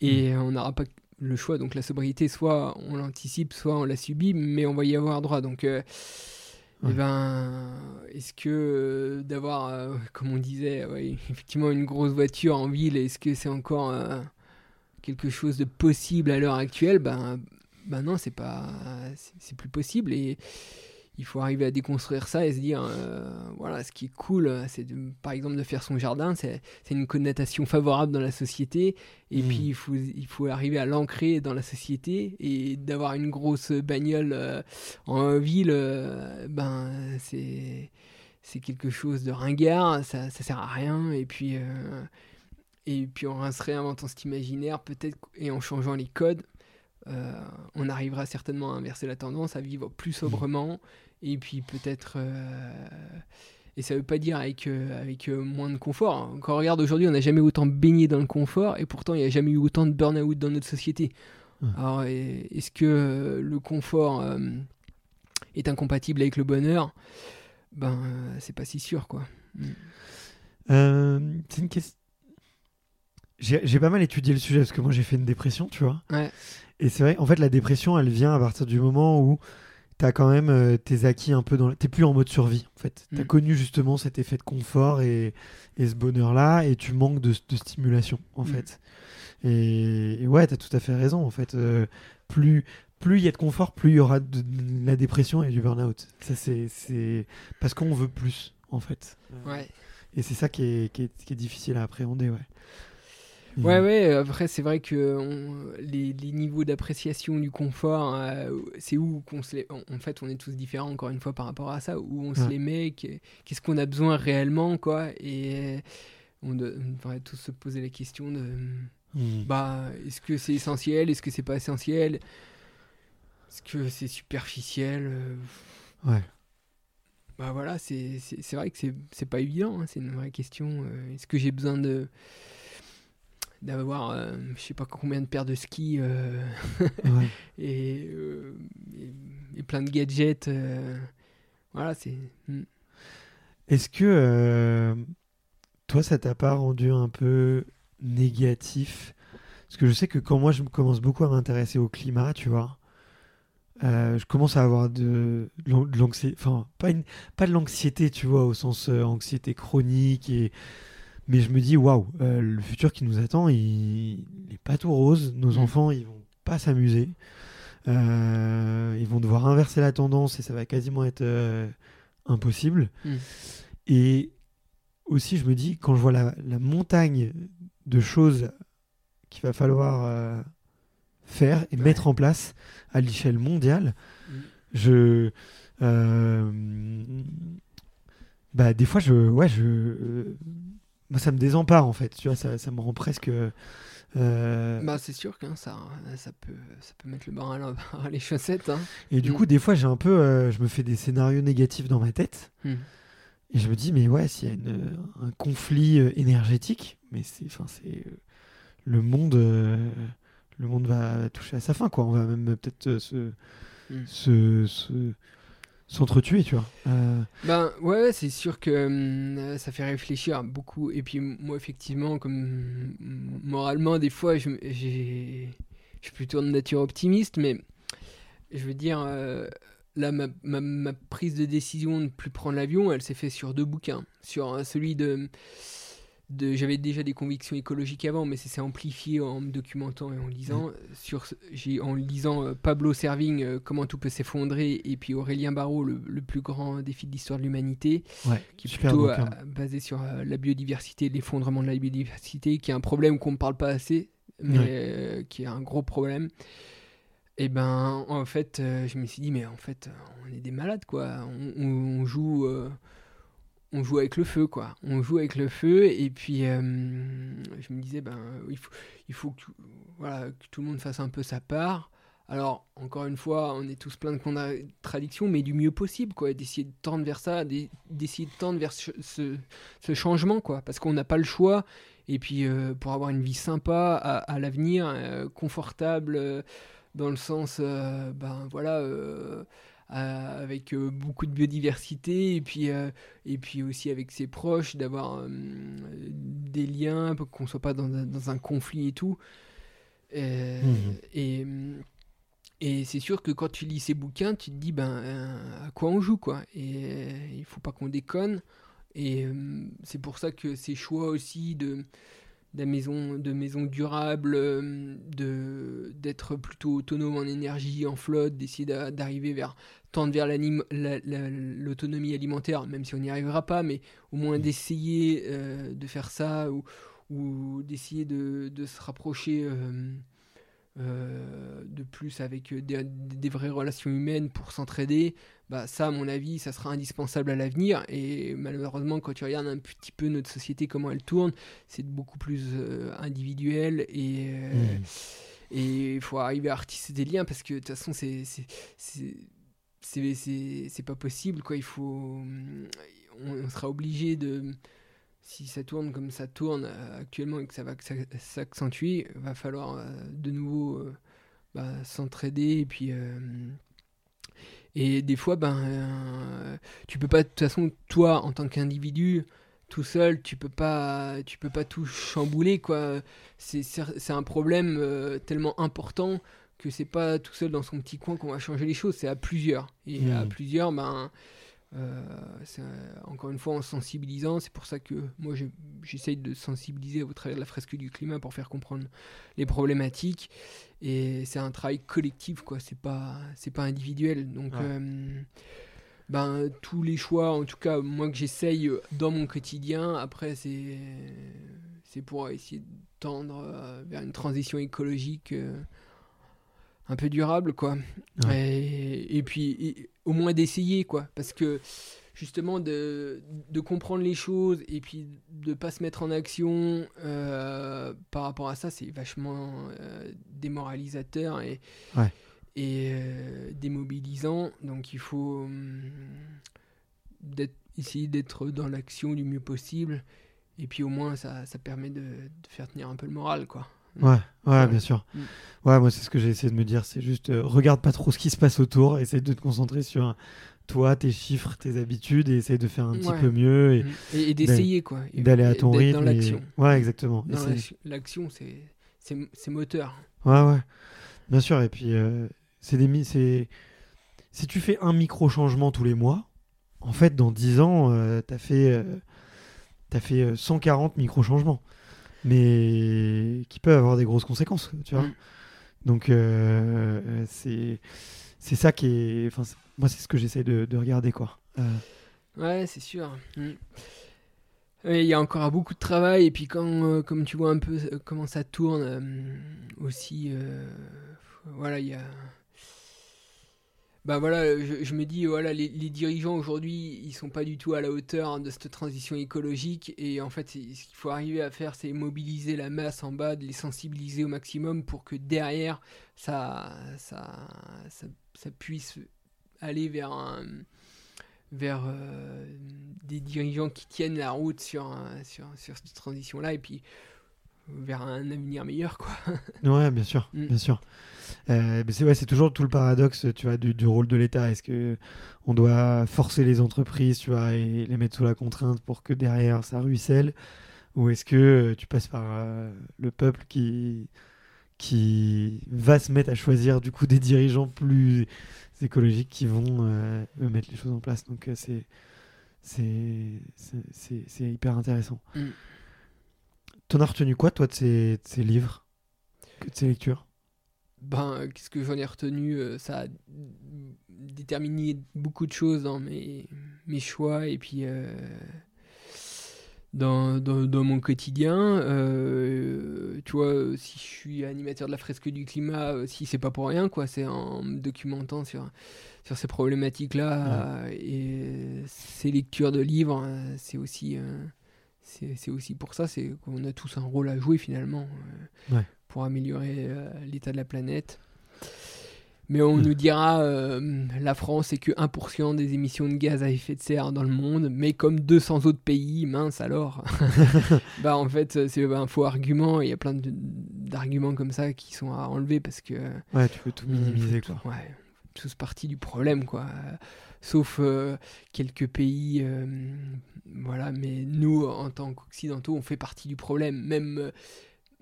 Et on n'aura pas le choix. Donc la sobriété, soit on l'anticipe, soit on la subit, mais on va y avoir droit. Donc, eh ben, est-ce que euh, d'avoir, euh, comme on disait, effectivement une grosse voiture en ville, est-ce que c'est encore euh, quelque chose de possible à l'heure actuelle? Ben, ben non, c'est pas, c'est plus possible. Et il faut arriver à déconstruire ça et se dire, euh, voilà, ce qui est cool, c'est de- par exemple de faire son jardin, c'est c'est une connotation favorable dans la société. Et Mm. puis il faut, il faut arriver à l'ancrer dans la société et d'avoir une grosse bagnole euh, en ville, euh, ben c'est c'est quelque chose de ringard, ça, ça sert à rien. Et puis, et puis en se réinventant cet imaginaire, peut-être, et en changeant les codes, on arrivera certainement à inverser la tendance, à vivre plus sobrement, et puis peut-être... euh, et ça veut pas dire avec, euh, avec euh, moins de confort. hein. Quand on regarde aujourd'hui, on n'a jamais autant baigné dans le confort, et pourtant il n'y a jamais eu autant de burn-out dans notre société. Alors, est-ce que le confort est incompatible avec le bonheur? Ben, c'est pas si sûr, quoi. Euh, c'est une question. J'ai j'ai pas mal étudié le sujet parce que moi j'ai fait une dépression, tu vois. Ouais. Et c'est vrai, en fait, la dépression, elle vient à partir du moment où t'as quand même euh, tes acquis un peu dans. le- T'es plus en mode survie, en fait. T'as Mm. connu justement cet effet de confort et, et ce bonheur-là, et tu manques de, de stimulation, en Mm. fait. Et, et ouais, t'as tout à fait raison, en fait. Euh, plus plus il y a de confort, plus il y aura de, de la dépression et du burn-out. Ça, c'est- c'est parce qu'on veut plus, en fait. Ouais. Et c'est ça qui est, qui, est, qui est difficile à appréhender, ouais. Ouais, ouais, euh, après, c'est vrai que on- les, les niveaux d'appréciation du confort, euh, c'est où qu'on se les... En en fait, on est tous différents, encore une fois, par rapport à ça, où on se Ouais. les met, qu'est- qu'est-ce qu'on a besoin réellement, quoi, et on, de- on devrait tous se poser la question de... Mm. Bah, est-ce que c'est essentiel Est-ce que c'est pas essentiel Est-ce que c'est superficiel Euh, Ouais. Bah voilà, c'est vrai que c'est c'est pas évident, hein, c'est une vraie question. euh, Est-ce que j'ai besoin de d'avoir euh, je sais pas combien de paires de skis euh, Ouais. et, euh, et, et plein de gadgets euh, Voilà, c'est. hmm. Est-ce que toi, ça t'a pas rendu un peu négatif? Parce que je sais que quand moi, je me commence beaucoup à m'intéresser au climat, tu vois, je commence à avoir de, de l'an- de l'anxiété, enfin, pas, une- pas de l'anxiété, tu vois, au sens anxiété chronique, et... mais je me dis, waouh, euh, le futur qui nous attend, il n'est pas tout rose. Nos Mm. enfants, ils vont pas s'amuser. Euh, ils vont devoir inverser la tendance et ça va quasiment être euh, impossible. Mm. Et aussi, je me dis, quand je vois la, la montagne de choses qu'il va falloir euh, faire et Ouais. mettre en place à l'échelle mondiale, Mm. je. bah, des fois, je. Ouais, je. Euh, moi, ça me désempare, en fait. Tu vois, ça, ça me rend presque. euh, Bah, c'est sûr que hein, ça, ça, peut, ça peut mettre le bain à, la- à les chaussettes. Hein. et du Mm. coup, des fois, j'ai un peu. euh, je me fais des scénarios négatifs dans ma tête. Mm. Et je me dis, mais ouais, s'il y a une- un conflit euh, énergétique, mais c'est, enfin, c'est euh, le monde, euh, le monde va toucher à sa fin, quoi. On va même euh, peut-être euh, se, Mm. se, se- s'entretuer, tu vois. Euh, Ben ouais, c'est sûr que hum, euh, ça fait réfléchir beaucoup. Et puis moi, effectivement, comme moralement, des fois, je, suis plutôt de nature optimiste, mais je veux dire, euh, là, ma, ma- ma prise de décision de ne plus prendre l'avion, elle s'est faite sur deux bouquins. Sur celui de... J'avais déjà des convictions écologiques avant, mais ça s'est amplifié en me documentant et en lisant. Sur, ce- j'ai, en lisant euh, Pablo Servigne, euh, Comment tout peut s'effondrer, et puis Aurélien Barraud, le, le plus grand défi de l'histoire de l'humanité, ouais, qui est plutôt euh, basé sur euh, la biodiversité, l'effondrement de la biodiversité, qui est un problème qu'on ne parle pas assez, mais Ouais. euh, qui est un gros problème. Et ben, en fait, je me suis dit, mais en fait, on est des malades, quoi. On, on- on joue, on joue avec le feu, quoi. On joue avec le feu, et puis euh, je me disais, ben, il faut, il faut que, tout le monde fasse un peu sa part. Alors, encore une fois, on est tous plein de contradictions, mais du mieux possible, quoi. D'essayer de tendre vers ça, d'e- d'essayer de tendre vers ce, changement, quoi. Parce qu'on n'a pas le choix. Et puis, euh, pour avoir une vie sympa à, l'avenir, euh, confortable, dans le sens, ben voilà, avec euh, beaucoup de biodiversité, et puis, euh, et puis aussi avec ses proches, d'avoir euh, des liens, pour qu'on soit pas dans un, dans un conflit et tout. Euh, Mhm. Et. Et c'est sûr que quand tu lis ces bouquins, tu te dis ben euh, à quoi on joue quoi. Et euh, il faut pas qu'on déconne. Et euh, c'est pour ça que ces choix aussi de de maison de maison durable, euh, de d'être plutôt autonome en énergie, en flotte, d'essayer d'a- d'arriver vers tendre vers l'anim- la- la- l'autonomie alimentaire, même si on n'y arrivera pas, mais au moins d'essayer euh, de faire ça ou, ou d'essayer de, de se rapprocher. euh, euh, de plus avec euh, des, des vraies relations humaines pour s'entraider, bah ça à mon avis ça sera indispensable à l'avenir. Et malheureusement quand tu regardes un petit peu notre société comment elle tourne c'est beaucoup plus euh, individuel et euh, et il faut arriver à artisser des liens parce que de toute façon c'est c'est c'est c'est- c'est- c'est pas possible quoi. Il faut on, on sera obligé de si ça tourne comme ça tourne euh, actuellement et que ça va s'accentuer, va falloir euh, de nouveau euh, bah, s'entraider et puis et des fois ben tu peux pas de toute façon toi en tant qu'individu tout seul tu peux pas tu peux pas tout chambouler quoi. C'est un problème euh, tellement important que c'est pas tout seul dans son petit coin qu'on va changer les choses. C'est à plusieurs. Et à plusieurs ben encore une fois en sensibilisant, c'est pour ça que moi je- j'essaye de sensibiliser au travers de la fresque du climat pour faire comprendre les problématiques. Et c'est un travail collectif quoi, c'est pas c'est pas individuel. Donc Ouais. euh, ben tous les choix en tout cas moi que j'essaye euh, dans mon quotidien après c'est c'est pour essayer de tendre euh, vers une transition écologique euh, un peu durable quoi. Et, et puis et- au moins d'essayer quoi. Parce que justement de, de comprendre les choses et puis de pas se mettre en action euh, par rapport à ça c'est vachement euh, démoralisateur et Ouais. et euh, démobilisant. Donc il faut hum, essayer d'être dans l'action du mieux possible. Et puis au moins ça, ça permet de, de faire tenir un peu le moral quoi Ouais, ouais, Ouais. bien sûr. Mm. Ouais, moi, c'est ce que j'ai essayé de me dire. C'est juste, euh, regarde pas trop ce qui se passe autour. Essaye de te concentrer sur toi, tes chiffres, tes habitudes et essaye de faire un petit peu mieux et, et, et d'essayer quoi d'aller à ton rythme. dans et- l'action Ouais, exactement. L'action- c'est moteur. Ouais, ouais. Bien sûr. Et puis, euh, c'est des si tu fais un micro changement tous les mois, en fait, dans 10 ans, euh, t'as fait, euh, t'as fait euh, 140 micro changements, mais qui peuvent avoir des grosses conséquences, tu vois. Mm. Donc, euh, c'est c'est ça qui est. Enfin, moi, c'est ce que j'essaie de, de regarder, quoi. Euh, Ouais, c'est sûr. Mm. Il y a encore beaucoup de travail et puis quand, euh, comme tu vois un peu comment ça tourne aussi, voilà, il y a, bah voilà, je, me dis voilà, les, dirigeants aujourd'hui, ils sont pas du tout à la hauteur de cette transition écologique. Et en fait, ce qu'il faut arriver à faire, c'est mobiliser la masse en bas, de les sensibiliser au maximum pour que derrière, ça, ça, ça, puisse aller vers vers euh, des dirigeants qui tiennent la route sur, sur, sur cette transition-là. Et puis vers un avenir meilleur, quoi. Ouais, bien sûr, Mm. bien sûr. Euh, c'est ouais, c'est toujours tout le paradoxe, tu vois, du, du rôle de l'État. Est-ce que on doit forcer les entreprises, tu vois, et les mettre sous la contrainte pour que derrière ça ruisselle, ou est-ce que euh, tu passes par euh, le peuple qui qui va se mettre à choisir du coup des dirigeants plus écologiques qui vont mettre les choses en place? Donc c'est c'est hyper intéressant. Mm. T'en as retenu quoi, toi, de ces, de ces livres, de ces lectures? Ben, qu'est-ce que j'en ai retenu euh, Ça a déterminé beaucoup de choses dans mes, mes choix et puis euh, dans, dans, dans mon quotidien. Euh, tu vois, euh, si je suis animateur de la fresque du climat, euh, si c'est pas pour rien, quoi. C'est en me documentant sur, sur ces problématiques-là euh, et ces lectures de livres, euh, c'est aussi. euh, c'est aussi pour ça, c'est qu'on a tous un rôle à jouer finalement euh, Ouais. pour améliorer euh, l'état de la planète. Mais on Mm. nous dira, euh, la France, c'est que 1% des émissions de gaz à effet de serre dans le monde, mais comme 200 autres pays, mince alors. bah en fait, c'est un faux argument, il y a plein d'arguments comme ça qui sont à enlever parce que... Ouais, tu peux tout on minimiser, quoi. tout- Ouais, tous partie du problème, quoi. Sauf euh, quelques pays, euh, voilà, mais nous, en tant qu'occidentaux, on fait partie du problème. Même, euh,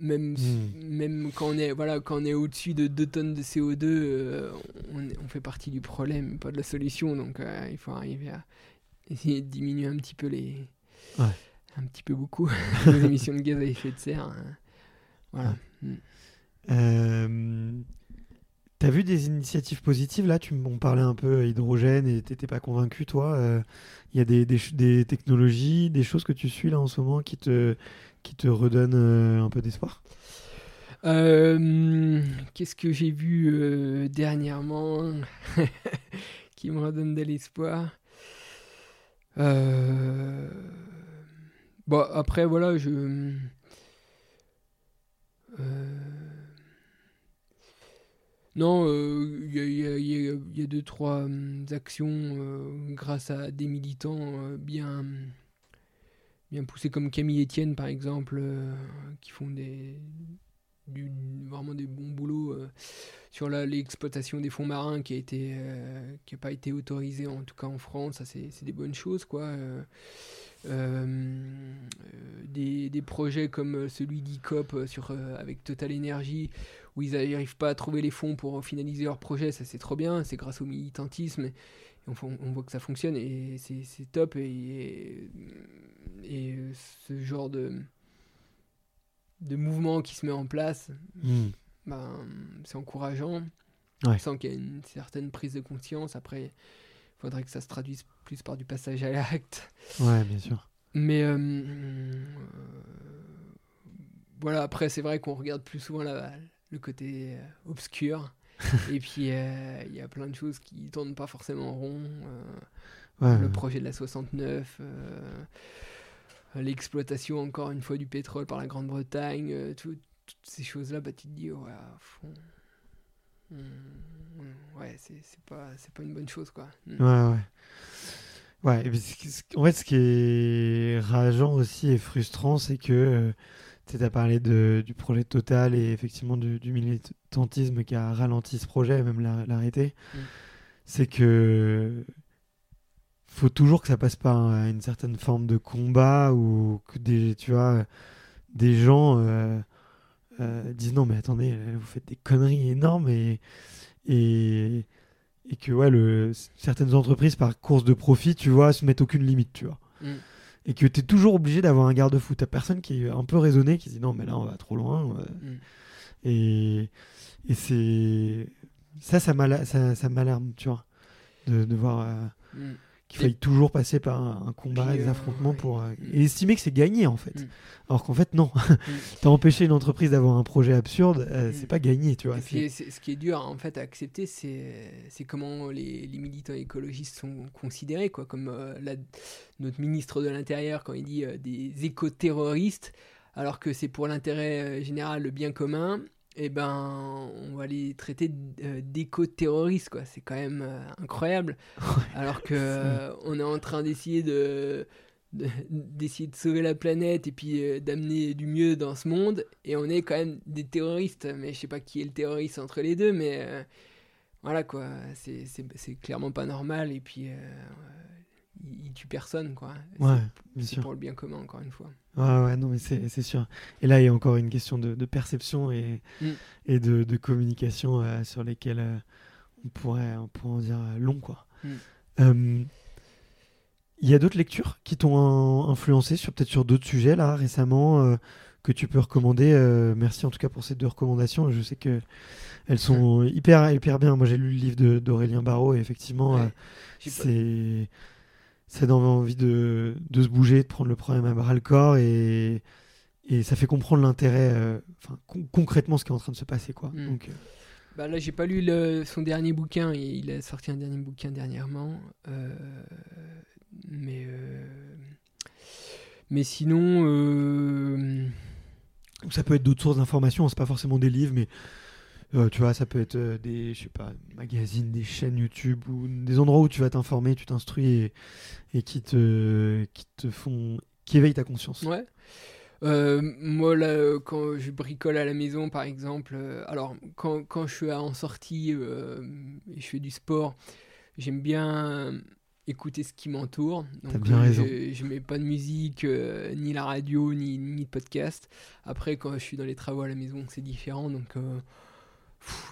même, Mm. même quand on est, voilà, quand on est au-dessus de 2 tonnes de CO2, euh, on, on fait partie du problème, pas de la solution. Donc, il faut arriver à essayer de diminuer un petit peu les, Ouais. un petit peu beaucoup les émissions de gaz à effet de serre. hein. Voilà. Mm. Euh, T'as vu des initiatives positives là? Tu m'en parlais un peu hydrogène et t'étais pas convaincu, toi. Euh, Il y a des, des, ch- des technologies, des choses que tu suis là en ce moment qui te, qui te redonnent euh, un peu d'espoir? Euh, Qu'est-ce que j'ai vu euh, dernièrement qui me redonne de l'espoir? Euh, Bon, après, voilà, je. Non, il y, a- deux, trois hum, actions euh, grâce à des militants euh, bien, bien poussés comme Camille Etienne, par exemple, euh, qui font des, vraiment des bons boulots sur l'exploitation des fonds marins qui a été euh, qui a pas été autorisée en tout cas en France. Ça c'est des bonnes choses quoi. Euh, des, des projets comme celui d'ICOP sur avec Total Energy où ils n'arrivent pas à trouver les fonds pour finaliser leur projet ça c'est trop bien c'est grâce au militantisme et on, voit que ça fonctionne et c'est top et, et ce genre de de mouvement qui se met en place, Hmm. ben, c'est encourageant. Ouais. On sent qu'il y a une certaine prise de conscience. Après, il faudrait que ça se traduise plus par du passage à l'acte. Ouais, bien sûr. Mais euh, euh, voilà, après, c'est vrai qu'on regarde plus souvent la, le côté euh, obscur. Et puis, euh, il y a plein de choses qui tournent pas forcément rond. euh, Ouais, le projet de la 69, euh, l'exploitation encore une fois du pétrole par la Grande-Bretagne, euh, tout- toutes ces choses-là, bah, tu te dis, ouais, hum, hum, ouais, c'est c'est pas, c'est pas une bonne chose, quoi. Hum. Ouais, ouais. Ouais, et puis en fait, ce qui est rageant aussi et frustrant, c'est que tu as parlé de, du projet Total et effectivement du, du militantisme qui a ralenti ce projet, même l'a- l'arrêté. Mm. C'est que faut toujours que ça passe par un- une certaine forme de combat ou que des, tu vois, des gens euh, euh, disent non, mais attendez, vous faites des conneries énormes et. et et que ouais, le, certaines entreprises, par course de profit, tu vois, se mettent aucune limite, tu vois. Mm. Et que tu es toujours obligé d'avoir un garde-fou. T'as personne qui est un peu raisonné, qui se dit non, mais là, on va trop loin. Mm. Et, et c'est. Ça, ça m'ala- ça, ça m'alarme, tu vois, de, de voir euh, Mm. Qu'il faille toujours passer par un, un combat, Puis, des euh, affrontements pour euh, mm. et estimer que c'est gagné en fait. Mm. Alors qu'en fait non, t'as empêché une entreprise d'avoir un projet absurde, euh, Mm. c'est pas gagné, tu vois. Puis, ce qui est dur en fait à accepter, c'est comment les, les militants écologistes sont considérés, quoi. Comme la- notre ministre de l'Intérieur quand il dit des éco-terroristes, alors que c'est pour l'intérêt général, le bien commun. Et ben, on va les traiter euh, d'éco-terroristes, quoi. C'est quand même euh, incroyable. Alors que euh, on est en train d'essayer de de- d'essayer de sauver la planète et puis euh, d'amener du mieux dans ce monde. Et on est quand même des terroristes. Mais je sais pas qui est le terroriste entre les deux mais voilà quoi. C'est clairement pas normal. Et puis il, il tue personne quoi Ouais, bien c'est sûr. pour le bien commun encore une fois Ouais, ouais, non, mais c'est sûr. Et là, il y a encore une question de, de perception et, Mm. et de, de communication euh, sur lesquelles euh, on, pourrait, on pourrait en dire euh, long, quoi. Mm. Euh, Il y a d'autres lectures qui t'ont in- influencé sur peut-être sur d'autres sujets là récemment euh, que tu peux recommander. euh, merci en tout cas pour ces deux recommandations. Je sais que elles sont hyper hyper bien. Moi j'ai lu le livre d'Aurélien Barraud et effectivement Ouais. euh, c'est ça donne envie de, de se bouger, de prendre le problème à bras le corps et, et ça fait comprendre l'intérêt, euh, enfin con- concrètement ce qui est en train de se passer quoi. Mm. Donc euh, Bah là, j'ai pas lu le- son dernier bouquin. Il a sorti un dernier bouquin dernièrement. euh, mais mais sinon, ça peut être d'autres sources d'informations, c'est pas forcément des livres, mais euh, tu vois, ça peut être euh, des, je sais pas, magazines, des chaînes YouTube ou des endroits où tu vas t'informer, tu t'instruis et, et qui te, qui te font, qui éveillent ta conscience. ouais. Euh, moi, là, quand je bricole à la maison, par exemple, alors quand, quand je suis en sortie euh, et je fais du sport, j'aime bien écouter ce qui m'entoure. T'as Donc, bien euh, raison. Je, je mets pas de musique, euh, ni la radio, ni, ni de podcast. Après, quand je suis dans les travaux à la maison, c'est différent. Donc, euh,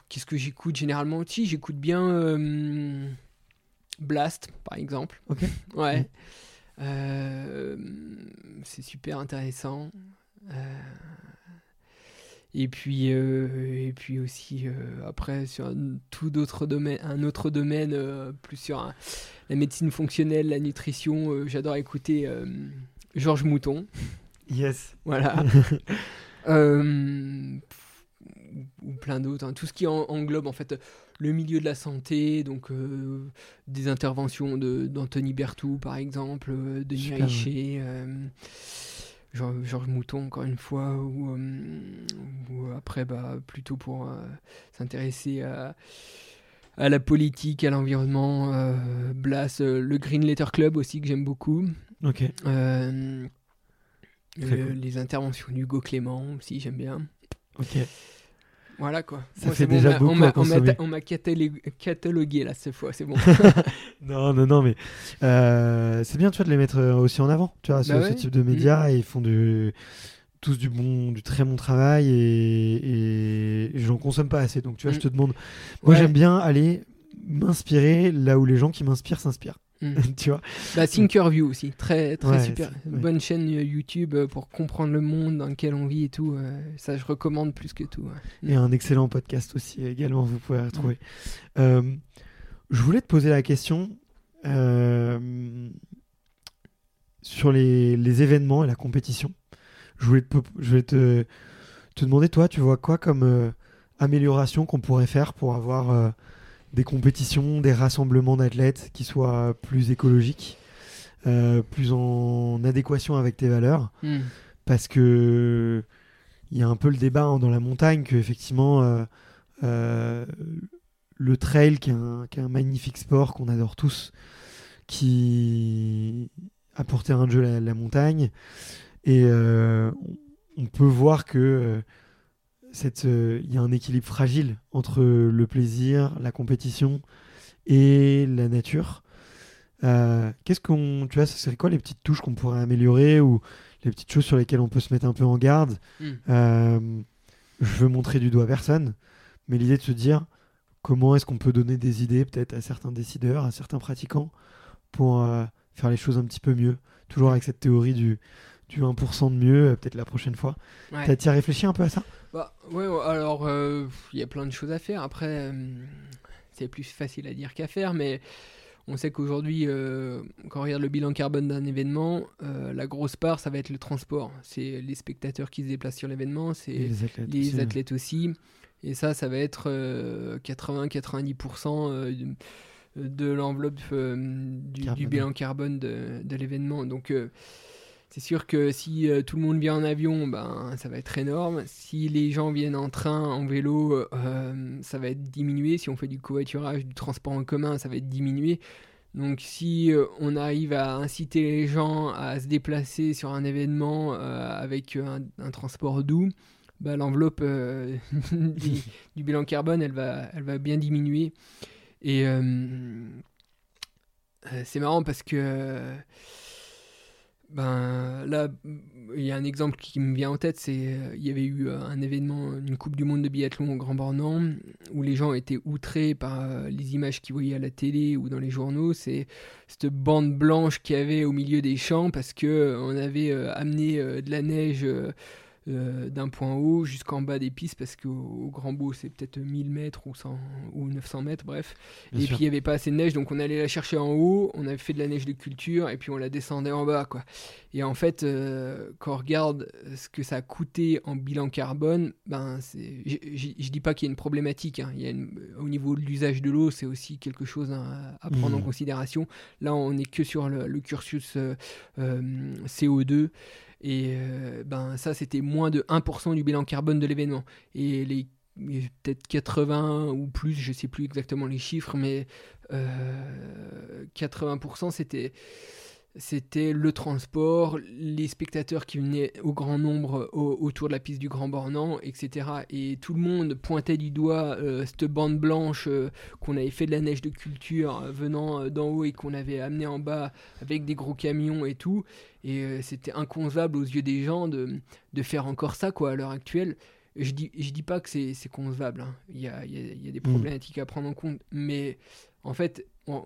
qu'est-ce que j'écoute généralement Si, j'écoute bien euh, Blast, par exemple. Ok. Ouais. Mm. Euh, c'est super intéressant. Euh, et puis, et puis aussi, après, sur un tout d'autres domaine, un autre domaine, plus sur un- la médecine fonctionnelle, la nutrition, j'adore écouter Georges Mouton. Yes. Voilà. Euh, ou plein d'autres. hein. Tout ce qui en- englobe en fait le milieu de la santé, donc euh, des interventions de- d'Anthony Berthoud par exemple, euh, de Richer, euh, Georges Mouton encore une fois, ou, euh, après bah, plutôt pour s'intéresser à, à la politique, à l'environnement, euh, Blas, euh, le Green Letter Club aussi que j'aime beaucoup. Ok. Euh, Très le- cool. les interventions d'Hugo Clément aussi, j'aime bien. Ok. Voilà quoi. Ça Moi, fait bon, déjà on beaucoup on m'a- catalogué, là cette fois, c'est bon. Non, non, non, mais euh, c'est bien, tu vois, de les mettre euh, aussi en avant, tu vois, ce, Bah ce ouais. type de médias, et ils font du, tous du bon, du très bon travail, et, et j'en consomme pas assez, donc tu vois, je Mm. te demande, moi Ouais. j'aime bien aller m'inspirer là où les gens qui m'inspirent s'inspirent, Mm. tu vois. bah, Thinkerview aussi, très, très Ouais, super. ouais. Bonne chaîne euh, YouTube euh, pour comprendre le monde dans lequel on vit et tout. euh, ça, je recommande plus que tout. ouais. Et un excellent podcast aussi également, vous pouvez retrouver. Euh, je voulais te poser la question euh, sur les, les événements et la compétition. Je voulais te, je voulais te, te demander, toi, tu vois quoi comme amélioration qu'on pourrait faire pour avoir des compétitions, des rassemblements d'athlètes qui soient plus écologiques, euh, plus en adéquation avec tes valeurs Mm. parce que il y a un peu le débat hein, dans la montagne que effectivement euh, euh, le trail qui est, un, qui est un magnifique sport qu'on adore tous qui a pour terrain de jeu la, la montagne et on peut voir que euh, euh, il y a un équilibre fragile entre le plaisir, la compétition et la nature. Euh, Qu'est-ce qu'on, tu vois, ce serait quoi les petites touches qu'on pourrait améliorer ou les petites choses sur lesquelles on peut se mettre un peu en garde Mm. Euh, Je veux montrer du doigt personne, mais l'idée de se dire comment est-ce qu'on peut donner des idées peut-être à certains décideurs, à certains pratiquants pour euh, faire les choses un petit peu mieux. Toujours avec cette théorie du, du 1% de mieux, peut-être la prochaine fois. Ouais. T'as- T'y as réfléchi un peu à ça? Bah, ouais, alors euh, il y a plein de choses à faire. Après, euh, c'est plus facile à dire qu'à faire, mais on sait qu'aujourd'hui, euh, quand on regarde le bilan carbone d'un événement, la grosse part, ça va être le transport. C'est les spectateurs qui se déplacent sur l'événement, c'est les athlètes. les aussi, ouais. athlètes aussi. Et ça, ça va être 80-90% euh, de, de l'enveloppe du, bilan carbone de, de l'événement. Donc, c'est sûr que si euh, tout le monde vient en avion, ben, ça va être énorme. Si les gens viennent en train, en vélo, euh, ça va être diminué. Si on fait du covoiturage, du transport en commun, ça va être diminué. Donc si euh, on arrive à inciter les gens à se déplacer sur un événement avec un, un transport doux, bah, l'enveloppe euh, du, du bilan carbone, elle va, elle va bien diminuer. Et euh, c'est marrant parce que ben là, il y a un exemple qui me vient en tête, c'est euh, il y avait eu euh, un événement, une Coupe du Monde de biathlon au Grand Bornand, où les gens étaient outrés par euh, les images qu'ils voyaient à la télé ou dans les journaux. C'est cette bande blanche qu'il y avait au milieu des champs parce que euh, on avait amené de la neige d'un point haut jusqu'en bas des pistes parce qu'au au Grand Beau c'est peut-être 1000 mètres ou, 100, ou 900 mètres, bref. Bien et sûr. puis il n'y avait pas assez de neige, donc on allait la chercher en haut, on avait fait de la neige de culture, et puis on la descendait en bas, quoi. Et en fait, euh, quand on regarde ce que ça a coûté en bilan carbone, ben je dis pas qu'il y a une problématique, hein. il y a une- au niveau de l'usage de l'eau, c'est aussi quelque chose à, à prendre en Mhm. considération. Là, on n'est que sur le, le cursus euh, euh, CO2. Et euh, ben ça, c'était moins de 1% du bilan carbone de l'événement. Et les peut-être 80 ou plus, je sais plus exactement les chiffres, mais euh, 80% c'était c'était le transport, les spectateurs qui venaient au grand nombre au- autour de la piste du Grand Bornand, etc. Et tout le monde pointait du doigt euh, cette bande blanche euh, qu'on avait fait de la neige de culture euh, venant d'en haut et qu'on avait amené en bas avec des gros camions et tout. Et c'était inconcevable aux yeux des gens de, de faire encore ça quoi à l'heure actuelle. Je dis, je dis pas que c'est c'est concevable, hein. il y, a, y a- y a des problématiques à prendre en compte, mais en fait, on-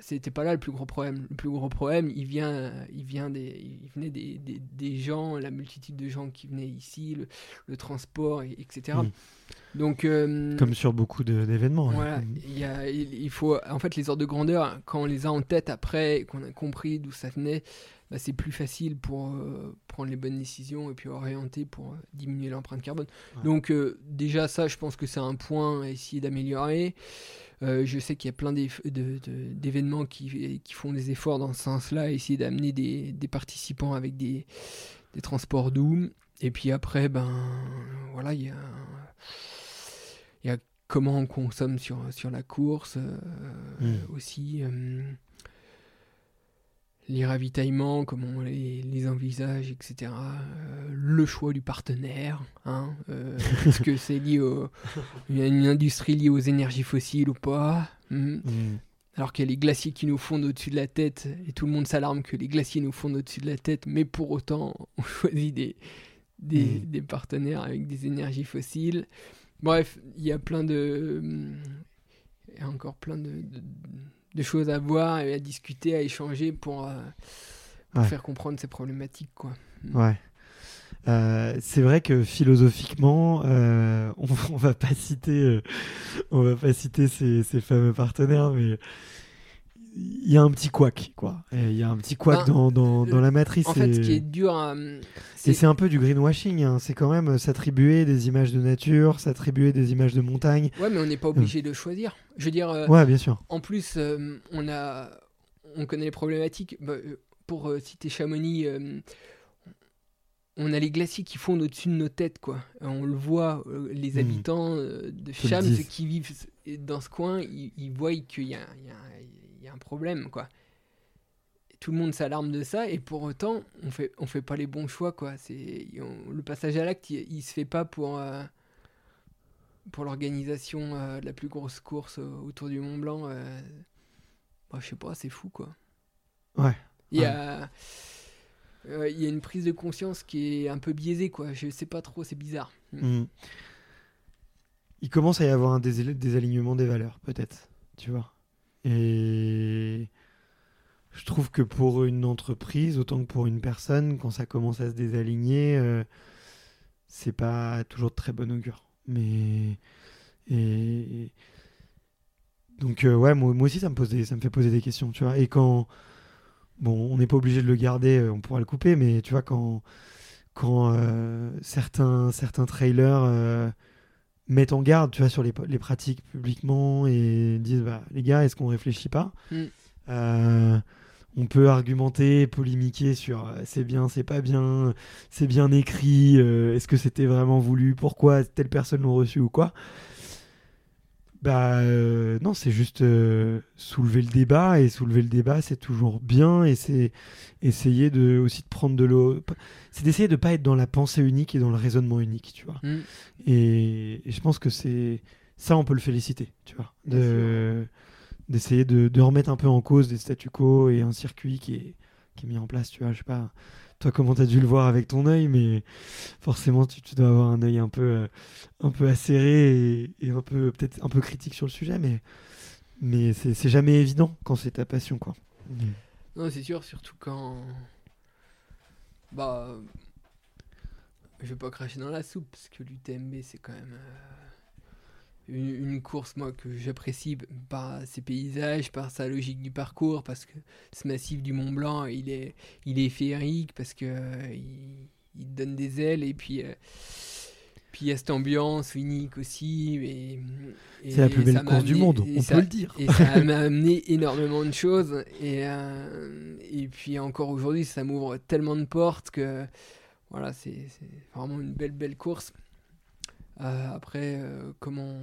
c'était pas là le plus gros problème. Le plus gros problème, il vient, il vient des, il venait des, des, gens, la multitude de gens qui venaient ici, le, transport, et- etc. Donc, euh, Comme sur beaucoup d'événements. voilà, il, y a, il, il faut, en fait, les ordres de grandeur, quand on les a en tête après, qu'on a compris d'où ça venait, bah, c'est plus facile pour euh, prendre les bonnes décisions et puis orienter pour euh, diminuer l'empreinte carbone. Ouais. Donc, déjà, ça, je pense que c'est un point à essayer d'améliorer. Je sais qu'il y a plein d'événements qui, qui font des efforts dans ce sens-là, essayer d'amener des, des participants avec des, des transports doux. Et puis après, ben voilà, il y a, il y a comment on consomme sur, sur la course euh, Mm. aussi. euh, les ravitaillements, comment on les, les envisage, etc. Euh, le choix du partenaire. Hein, Est-ce que c'est lié a une industrie liée aux énergies fossiles ou pas Hmm. Mm. Alors qu'il y a les glaciers qui nous fondent au-dessus de la tête, et tout le monde s'alarme que les glaciers nous fondent au-dessus de la tête, mais pour autant, on choisit des, des, Mm. des partenaires avec des énergies fossiles. Bref, il y a plein de. Il y a encore plein de, de, de choses à voir et à discuter, à échanger pour, euh, pour Ouais. faire comprendre ces problématiques. Quoi. Ouais. Euh, c'est vrai que philosophiquement, euh, on, on va pas citer, on va pas citer ces, ces fameux partenaires, mais il y a un petit couac, quoi. Il y a un petit couac Ben, dans, dans, dans la matrice. En fait, ce et- qui est dur à. Et c'est- c'est un peu du greenwashing, hein. c'est quand même s'attribuer des images de nature, s'attribuer des images de montagne. Ouais, mais on n'est pas obligé de choisir. Je veux dire, euh, Ouais, bien sûr. En plus, euh, on, a, on connaît les problématiques. Bah, euh, pour euh, citer Chamonix, euh, on a les glaciers qui fondent au-dessus de nos têtes. Quoi. Euh, On le voit, euh, les Mhm. habitants euh, de Cham, ceux qui vivent dans ce coin, ils, ils voient qu'il y a, il y a- a un problème. Quoi. Et Tout le monde s'alarme de ça et pour autant, on fait, on fait pas les bons choix. Quoi. C'est, le passage à l'acte, il, il se fait pas pour... euh, pour l'organisation euh, de la plus grosse course autour du Mont Blanc, euh, bah, je sais pas, c'est fou quoi. Ouais. Il y a, euh, il y a une prise de conscience qui est un peu biaisée quoi. Je sais pas trop, c'est bizarre. Mm. Il commence à y avoir un dés- désalignement des valeurs, peut-être, tu vois. Et je trouve que pour une entreprise, autant que pour une personne, quand ça commence à se désaligner, euh, c'est pas toujours de très bon augure. Mais et Donc euh, ouais, moi, moi aussi ça me, pose des- ça me fait poser des questions, tu vois. Et quand... Bon, on n'est pas obligé de le garder, euh, on pourra le couper, mais tu vois, quand, quand certains, certains trailers mettent en garde, tu vois, sur les, les pratiques publiquement et disent, bah, les gars, est-ce qu'on réfléchit pas Mm. Euh, On peut argumenter, polémiquer sur euh, c'est bien, c'est pas bien, c'est bien écrit, euh, est-ce que c'était vraiment voulu, pourquoi telle personne l'ont reçu ou quoi. Bah euh, non, c'est juste euh, soulever le débat et soulever le débat, c'est toujours bien et c'est essayer de aussi de prendre de l'eau. C'est d'essayer de pas être dans la pensée unique et dans le raisonnement unique, tu vois. Mm. Et, et je pense que c'est ça, on peut le féliciter, tu vois, de d'essayer de, de remettre un peu en cause des statu quo et un circuit qui est qui est mis en place, tu vois. Je sais pas, toi comment t'as dû le voir avec ton œil, mais forcément tu, tu dois avoir un œil un peu euh, un peu acéré et, et un peu peut-être un peu critique sur le sujet, mais mais c'est c'est jamais évident quand c'est ta passion, quoi. Non, c'est sûr, surtout quand. Bah. Je vais pas cracher dans la soupe, parce que l'UTMB, c'est quand même. euh, Une, une course, moi, que j'apprécie par ses paysages, par sa logique du parcours, parce que ce massif du Mont Blanc, il est, il est féerique, parce que euh, il, donne des ailes, et puis. euh, puis il y a cette ambiance unique aussi. et- et C'est la plus belle course du monde, on ça- peut le dire. et ça m'a amené énormément de choses. Et, euh, et puis encore aujourd'hui, ça m'ouvre tellement de portes que voilà, c'est c'est vraiment une belle, belle course. Euh, après, euh, comment,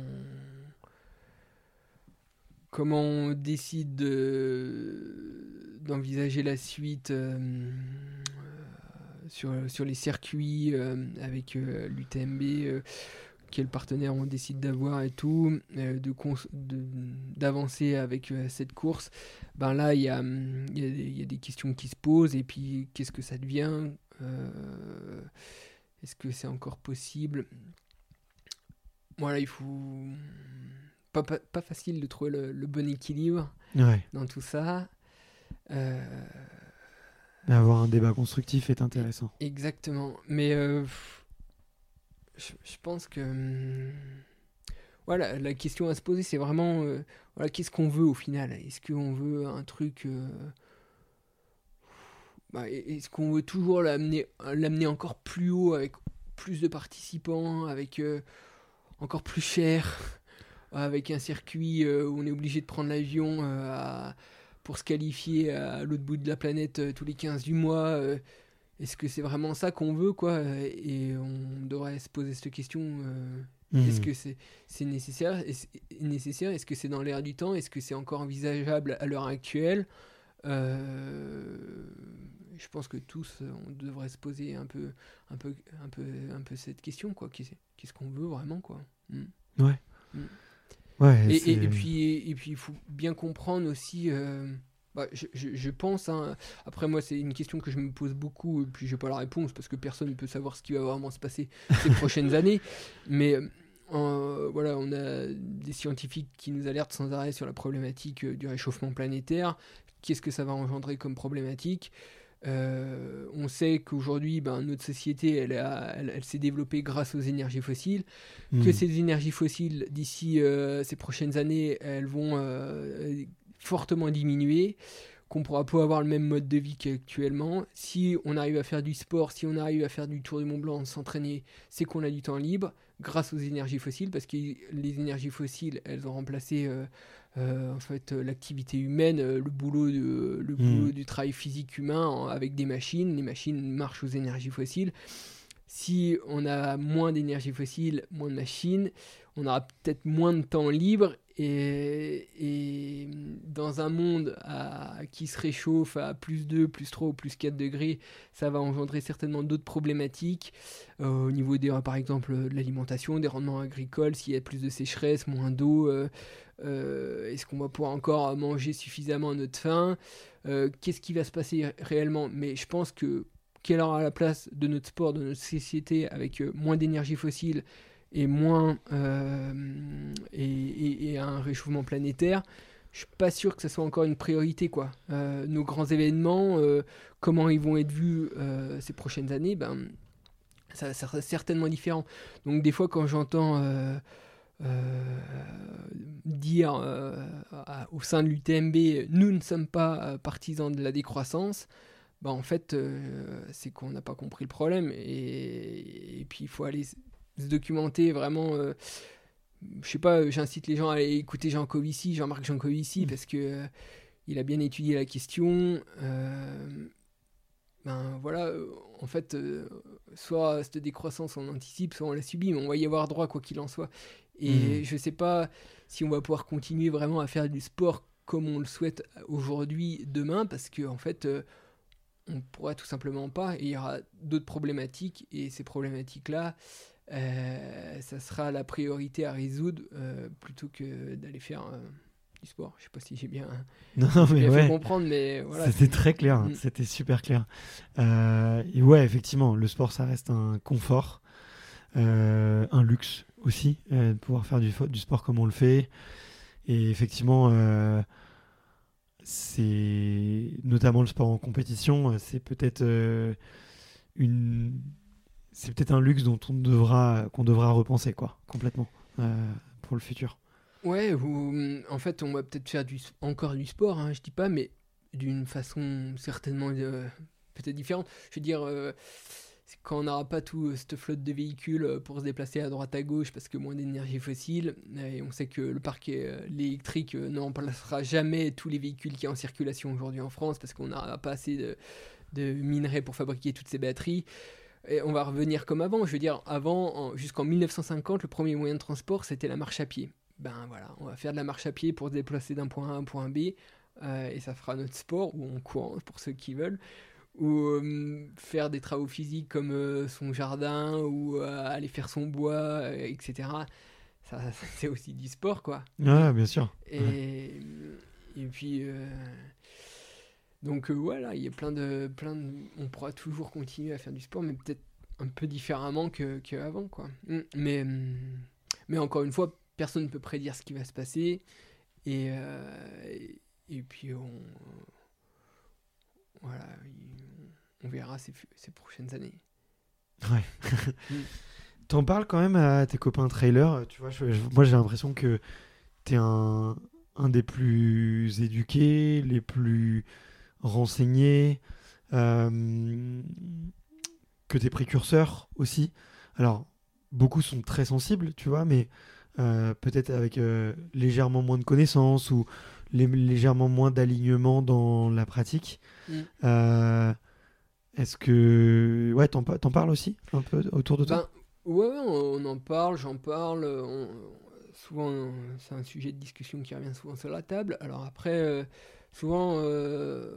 comment on décide de- d'envisager la suite euh, sur, sur les circuits avec l'UTMB quel partenaire on décide d'avoir et tout, euh, de de- d'avancer avec cette course, ben là il y a, hum, y, a des- questions qui se posent et puis qu'est-ce que ça devient Est-ce que c'est encore possible? Voilà, il faut. Pas, pas, pas facile de trouver le, le bon équilibre Ouais. dans tout ça. Euh, Mais avoir un débat constructif est intéressant. Exactement. Mais euh, je, je pense que hum, voilà, la question à se poser, c'est vraiment euh, voilà, qu'est-ce qu'on veut au final? Est-ce qu'on veut un truc bah, Est-ce qu'on veut toujours l'amener l'amener encore plus haut avec plus de participants, avec encore plus cher, avec un circuit euh, où on est obligé de prendre l'avion euh, pour se qualifier à l'autre bout de la planète euh, tous les 15 du mois euh, est-ce que c'est vraiment ça qu'on veut, quoi? Et on devrait se poser cette question. euh, Est-ce Mhm. que c'est nécessaire? Est-ce nécessaire? Est-ce que c'est dans l'air du temps? Est-ce que c'est encore envisageable à l'heure actuelle? Euh, Je pense que tous, euh, on devrait se poser un peu, un peu, un peu, un peu cette question, quoi. Qu'est-ce qu'on veut vraiment, quoi? Mm. Ouais, Et, et- c'est- et puis, et puis, il faut bien comprendre aussi. euh, bah, je, je- je pense. hein, après, moi, c'est une question que je me pose beaucoup, et puis j'ai pas la réponse parce que personne ne peut savoir ce qui va vraiment se passer ces prochaines années. Mais euh, voilà, on a des scientifiques qui nous alertent sans arrêt sur la problématique euh, du réchauffement planétaire. Qu'est-ce que ça va engendrer comme problématique. Euh, on sait qu'aujourd'hui, ben, notre société, elle, a- elle- elle s'est développée grâce aux énergies fossiles. Que Mhm. ces énergies fossiles, d'ici euh, ces prochaines années, elles vont euh, fortement diminuer, qu'on pourra pas avoir le même mode de vie qu'actuellement. Si on arrive à faire du sport, si on arrive à faire du Tour du Mont Blanc, s'entraîner, c'est qu'on a du temps libre grâce aux énergies fossiles, parce que les énergies fossiles, elles ont remplacé euh, euh, en fait euh, l'activité humaine, le boulot, de- le boulot du travail physique humain avec des machines. Les machines marchent aux énergies fossiles. Si on a moins d'énergie fossile, moins de machines, on aura peut-être moins de temps libre et, dans un monde qui se réchauffe à plus 2, plus 3 ou plus 4 degrés, ça va engendrer certainement d'autres problématiques. Euh, au niveau des, par exemple de l'alimentation, des rendements agricoles, s'il y a plus de sécheresse, moins d'eau, euh, euh, est-ce qu'on va pouvoir encore manger suffisamment à notre faim? Qu'est-ce qui va se passer réellement? Mais je pense que quelle aura la place de notre sport, de notre société avec moins d'énergie fossile et moins euh, et, un réchauffement planétaire, je suis pas sûr que ce soit encore une priorité quoi. Euh, nos grands événements, euh, comment ils vont être vus ces prochaines années, ben ça, sera certainement différent. Donc des fois quand j'entends dire au sein de l'UTMB, nous ne sommes pas partisans de la décroissance, bah en fait, c'est qu'on n'a pas compris le problème. Et, puis, il faut aller se documenter vraiment. je sais pas, j'incite les gens à aller écouter Jean Covici, Jean-Marc Jean Covici, mmh. parce que il a bien étudié la question. ben voilà, en fait, soit cette décroissance on anticipe, soit on la subit, mais on va y avoir droit quoi qu'il en soit. Et mmh. je sais pas si on va pouvoir continuer vraiment à faire du sport comme on le souhaite aujourd'hui, demain, parce que en fait, on pourra tout simplement pas. Et il y aura d'autres problématiques, et ces problématiques-là, euh, ça sera la priorité à résoudre euh, plutôt que d'aller faire euh, du sport. Je sais pas si j'ai bien, non, mais fait comprendre, mais voilà. C'était très clair, mm. c'était super clair. et ouais, effectivement, le sport, ça reste un confort, un luxe aussi, de pouvoir faire du, du, sport comme on le fait. Et effectivement, c'est notamment le sport en compétition, euh, c'est peut-être euh, une c'est peut-être un luxe dont on devra qu'on devra repenser quoi complètement euh, pour le futur. Ouais, ou, en fait, on va peut-être faire encore du sport, hein, je dis pas, mais d'une façon certainement peut-être différente. Je veux dire, quand on n'aura pas tout euh, cette flotte de véhicules euh, pour se déplacer à droite à gauche parce que moins d'énergie fossile, et on sait que le parc électrique euh, ne remplacera jamais tous les véhicules qui sont en circulation aujourd'hui en France parce qu'on n'aura pas assez de, minerais pour fabriquer toutes ces batteries. Et on va revenir comme avant, je veux dire, avant, jusqu'en 1950, le premier moyen de transport c'était la marche à pied. Ben voilà, on va faire de la marche à pied pour se déplacer d'un point A à un point B, et ça fera notre sport, ou en courant pour ceux qui veulent ou euh, faire des travaux physiques comme euh, son jardin ou euh, aller faire son bois, etc. Ça, c'est aussi du sport, quoi. Ouais, bien sûr. Et, et puis, donc voilà, il y a plein de, plein de, on pourra toujours continuer à faire du sport, mais peut-être un peu différemment que qu'avant, quoi. Mm, mais, mais encore une fois, personne ne peut prédire ce qui va se passer, et, et puis on voilà, on verra ces, prochaines années. Ouais. Mm. T'en parles quand même à tes copains trailers. Tu vois, moi j'ai l'impression que t'es un, un des plus éduqués, les plus renseignés, euh, que tes précurseurs aussi. Alors, beaucoup sont très sensibles, tu vois, mais euh, peut-être avec euh, légèrement moins de connaissances ou légèrement moins d'alignement dans la pratique. Mm. Est-ce que. Ouais, t'en, parles aussi un peu autour de toi? Ben, Ouais, on, en parle, j'en parle. souvent, c'est un sujet de discussion qui revient souvent sur la table. Alors après, souvent, euh,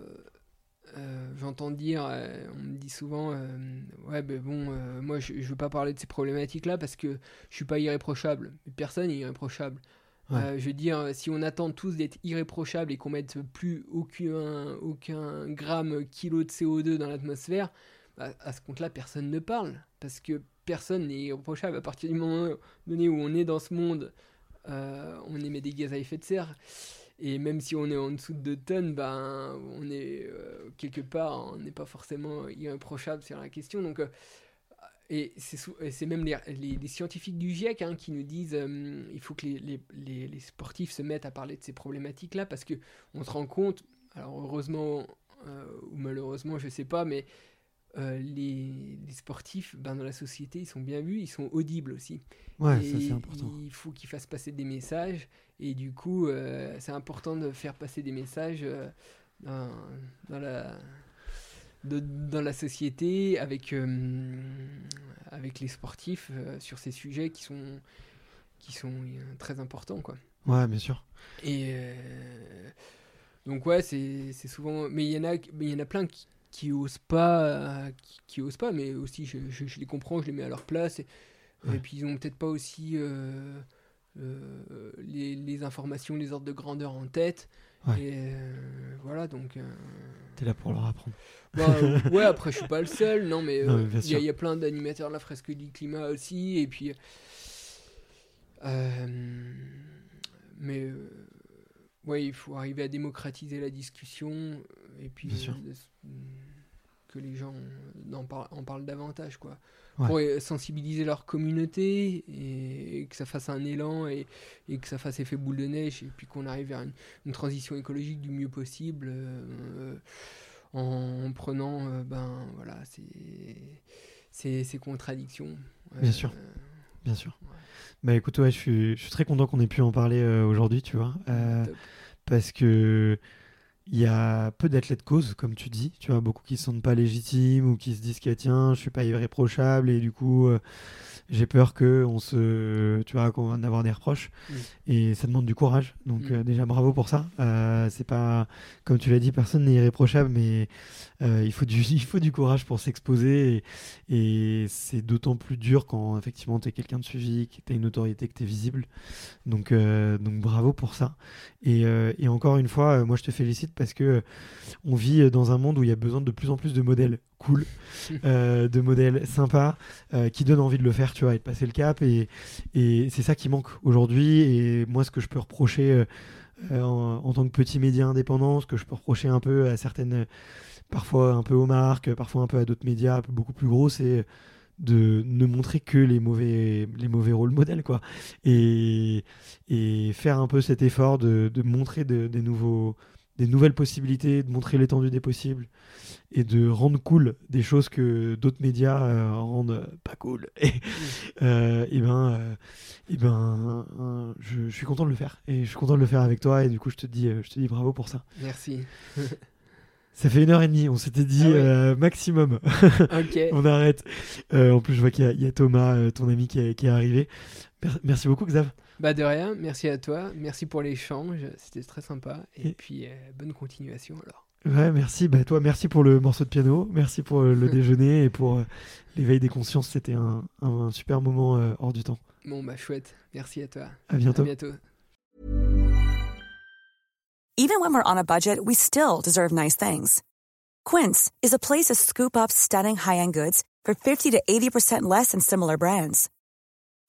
j'entends dire, on me dit souvent, ouais, ben bon, moi je, je veux pas parler de ces problématiques-là parce que je suis pas irréprochable. Personne n'est irréprochable. Euh, je veux dire, si on attend tous d'être irréprochables et qu'on mette plus aucun, aucun gramme kilo de CO2 dans l'atmosphère, bah, à ce compte-là, personne ne parle. Parce que personne n'est irréprochable. À partir du moment donné où on est dans ce monde, euh, on émet des gaz à effet de serre. Et même si on est en dessous de 2 tonnes, ben, on est euh, quelque part, on n'est pas forcément irréprochable sur la question. Donc, et c'est même les, scientifiques du GIEC hein, qui nous disent euh, il faut que les, sportifs se mettent à parler de ces problématiques-là parce que on se rend compte, alors heureusement euh, ou malheureusement, je sais pas, mais euh, les, sportifs ben, dans la société, ils sont bien vus, ils sont audibles aussi. Ouais, ça c'est important. Il faut qu'ils fassent passer des messages et du coup, c'est important de faire passer des messages dans, dans la dans la société, avec, euh, avec les sportifs, euh, sur ces sujets qui sont, qui sont euh, très importants. Quoi. Ouais, bien sûr. Et donc, ouais, c'est souvent. Mais il y, en a, mais y en a plein qui, qui osent pas, qui, osent pas, mais aussi je, je, les comprends, je les mets à leur place. Et, et puis ils ont peut-être pas aussi les, les, informations, les ordres de grandeur en tête. Et euh, voilà, donc. Euh, T'es là pour leur apprendre. Bah, ouais, après, je suis pas le seul, non, mais euh, il y, a plein d'animateurs de la fresque du climat aussi, et puis. mais. ouais, il faut arriver à démocratiser la discussion, et puis. que les gens en parlent, en parlent davantage, quoi. Ouais. Pour euh, sensibiliser leur communauté et, et que ça fasse un élan et, et que ça fasse effet boule de neige et puis qu'on arrive vers une, une transition écologique du mieux possible euh, euh, en, en prenant, euh, ben voilà, ces, contradictions. Bien sûr. Euh, Bien sûr. Ouais. Bah écoute, ouais, je suis, je suis très content qu'on ait pu en parler euh, aujourd'hui, tu vois. Euh, parce que il y a peu d'athlètes cause, comme tu dis. Tu vois, beaucoup qui se sentent pas légitimes ou qui se disent que tiens, je suis pas irréprochable et du coup, euh, j'ai peur que on se, tu vois, qu'on avoir des reproches. Mm. Et ça demande du courage. Donc Mm. euh, déjà bravo pour ça. Euh, c'est pas, comme tu l'as dit, personne n'est irréprochable, mais euh, il faut du, il faut du courage pour s'exposer et, et c'est d'autant plus dur quand effectivement tu es quelqu'un de suivi, que tu as une autorité, que tu es visible. Donc, donc bravo pour ça. Et, et encore une fois, moi je te félicite parce que on vit dans un monde où il y a besoin de plus en plus de modèles cool, euh, de modèles sympas, euh, qui donnent envie de le faire, tu vois, et de passer le cap. Et, et c'est ça qui manque aujourd'hui. Et moi, ce que je peux reprocher euh, en, en tant que petit média indépendant, ce que je peux reprocher un peu à certaines, parfois un peu aux marques, parfois un peu à d'autres médias beaucoup plus gros, c'est de ne montrer que les mauvais, les mauvais rôles modèles, quoi. Et, et faire un peu cet effort de, de montrer de- des, nouveaux, des nouvelles possibilités, de montrer l'étendue des possibles et de rendre cool des choses que d'autres médias euh, rendent pas cool. Et, euh, et ben, euh, et ben je, je suis content de le faire. Et je suis content de le faire avec toi. Et du coup, je te dis, je te dis bravo pour ça. Merci. Ça fait une heure et demie. On s'était dit Ah ouais. euh, maximum. on arrête. Euh, en plus, je vois qu'il y, a- il y a Thomas, euh, ton ami, qui est, qui est arrivé. Mer- Merci beaucoup, Xav. Bah de rien, merci à toi, merci pour l'échange, c'était très sympa. Et, Et- puis euh, bonne continuation alors. Ouais, merci. Bah, toi, merci pour le morceau de piano. Merci pour euh, le déjeuner et pour euh, l'éveil des consciences. C'était un, un super moment euh, hors du temps. Bon bah chouette, merci à toi. À bientôt. À bientôt. Even when we're on a budget, we still deserve nice things. Quince is a place to scoop up stunning high-end goods for 50 to 80% less than similar brands.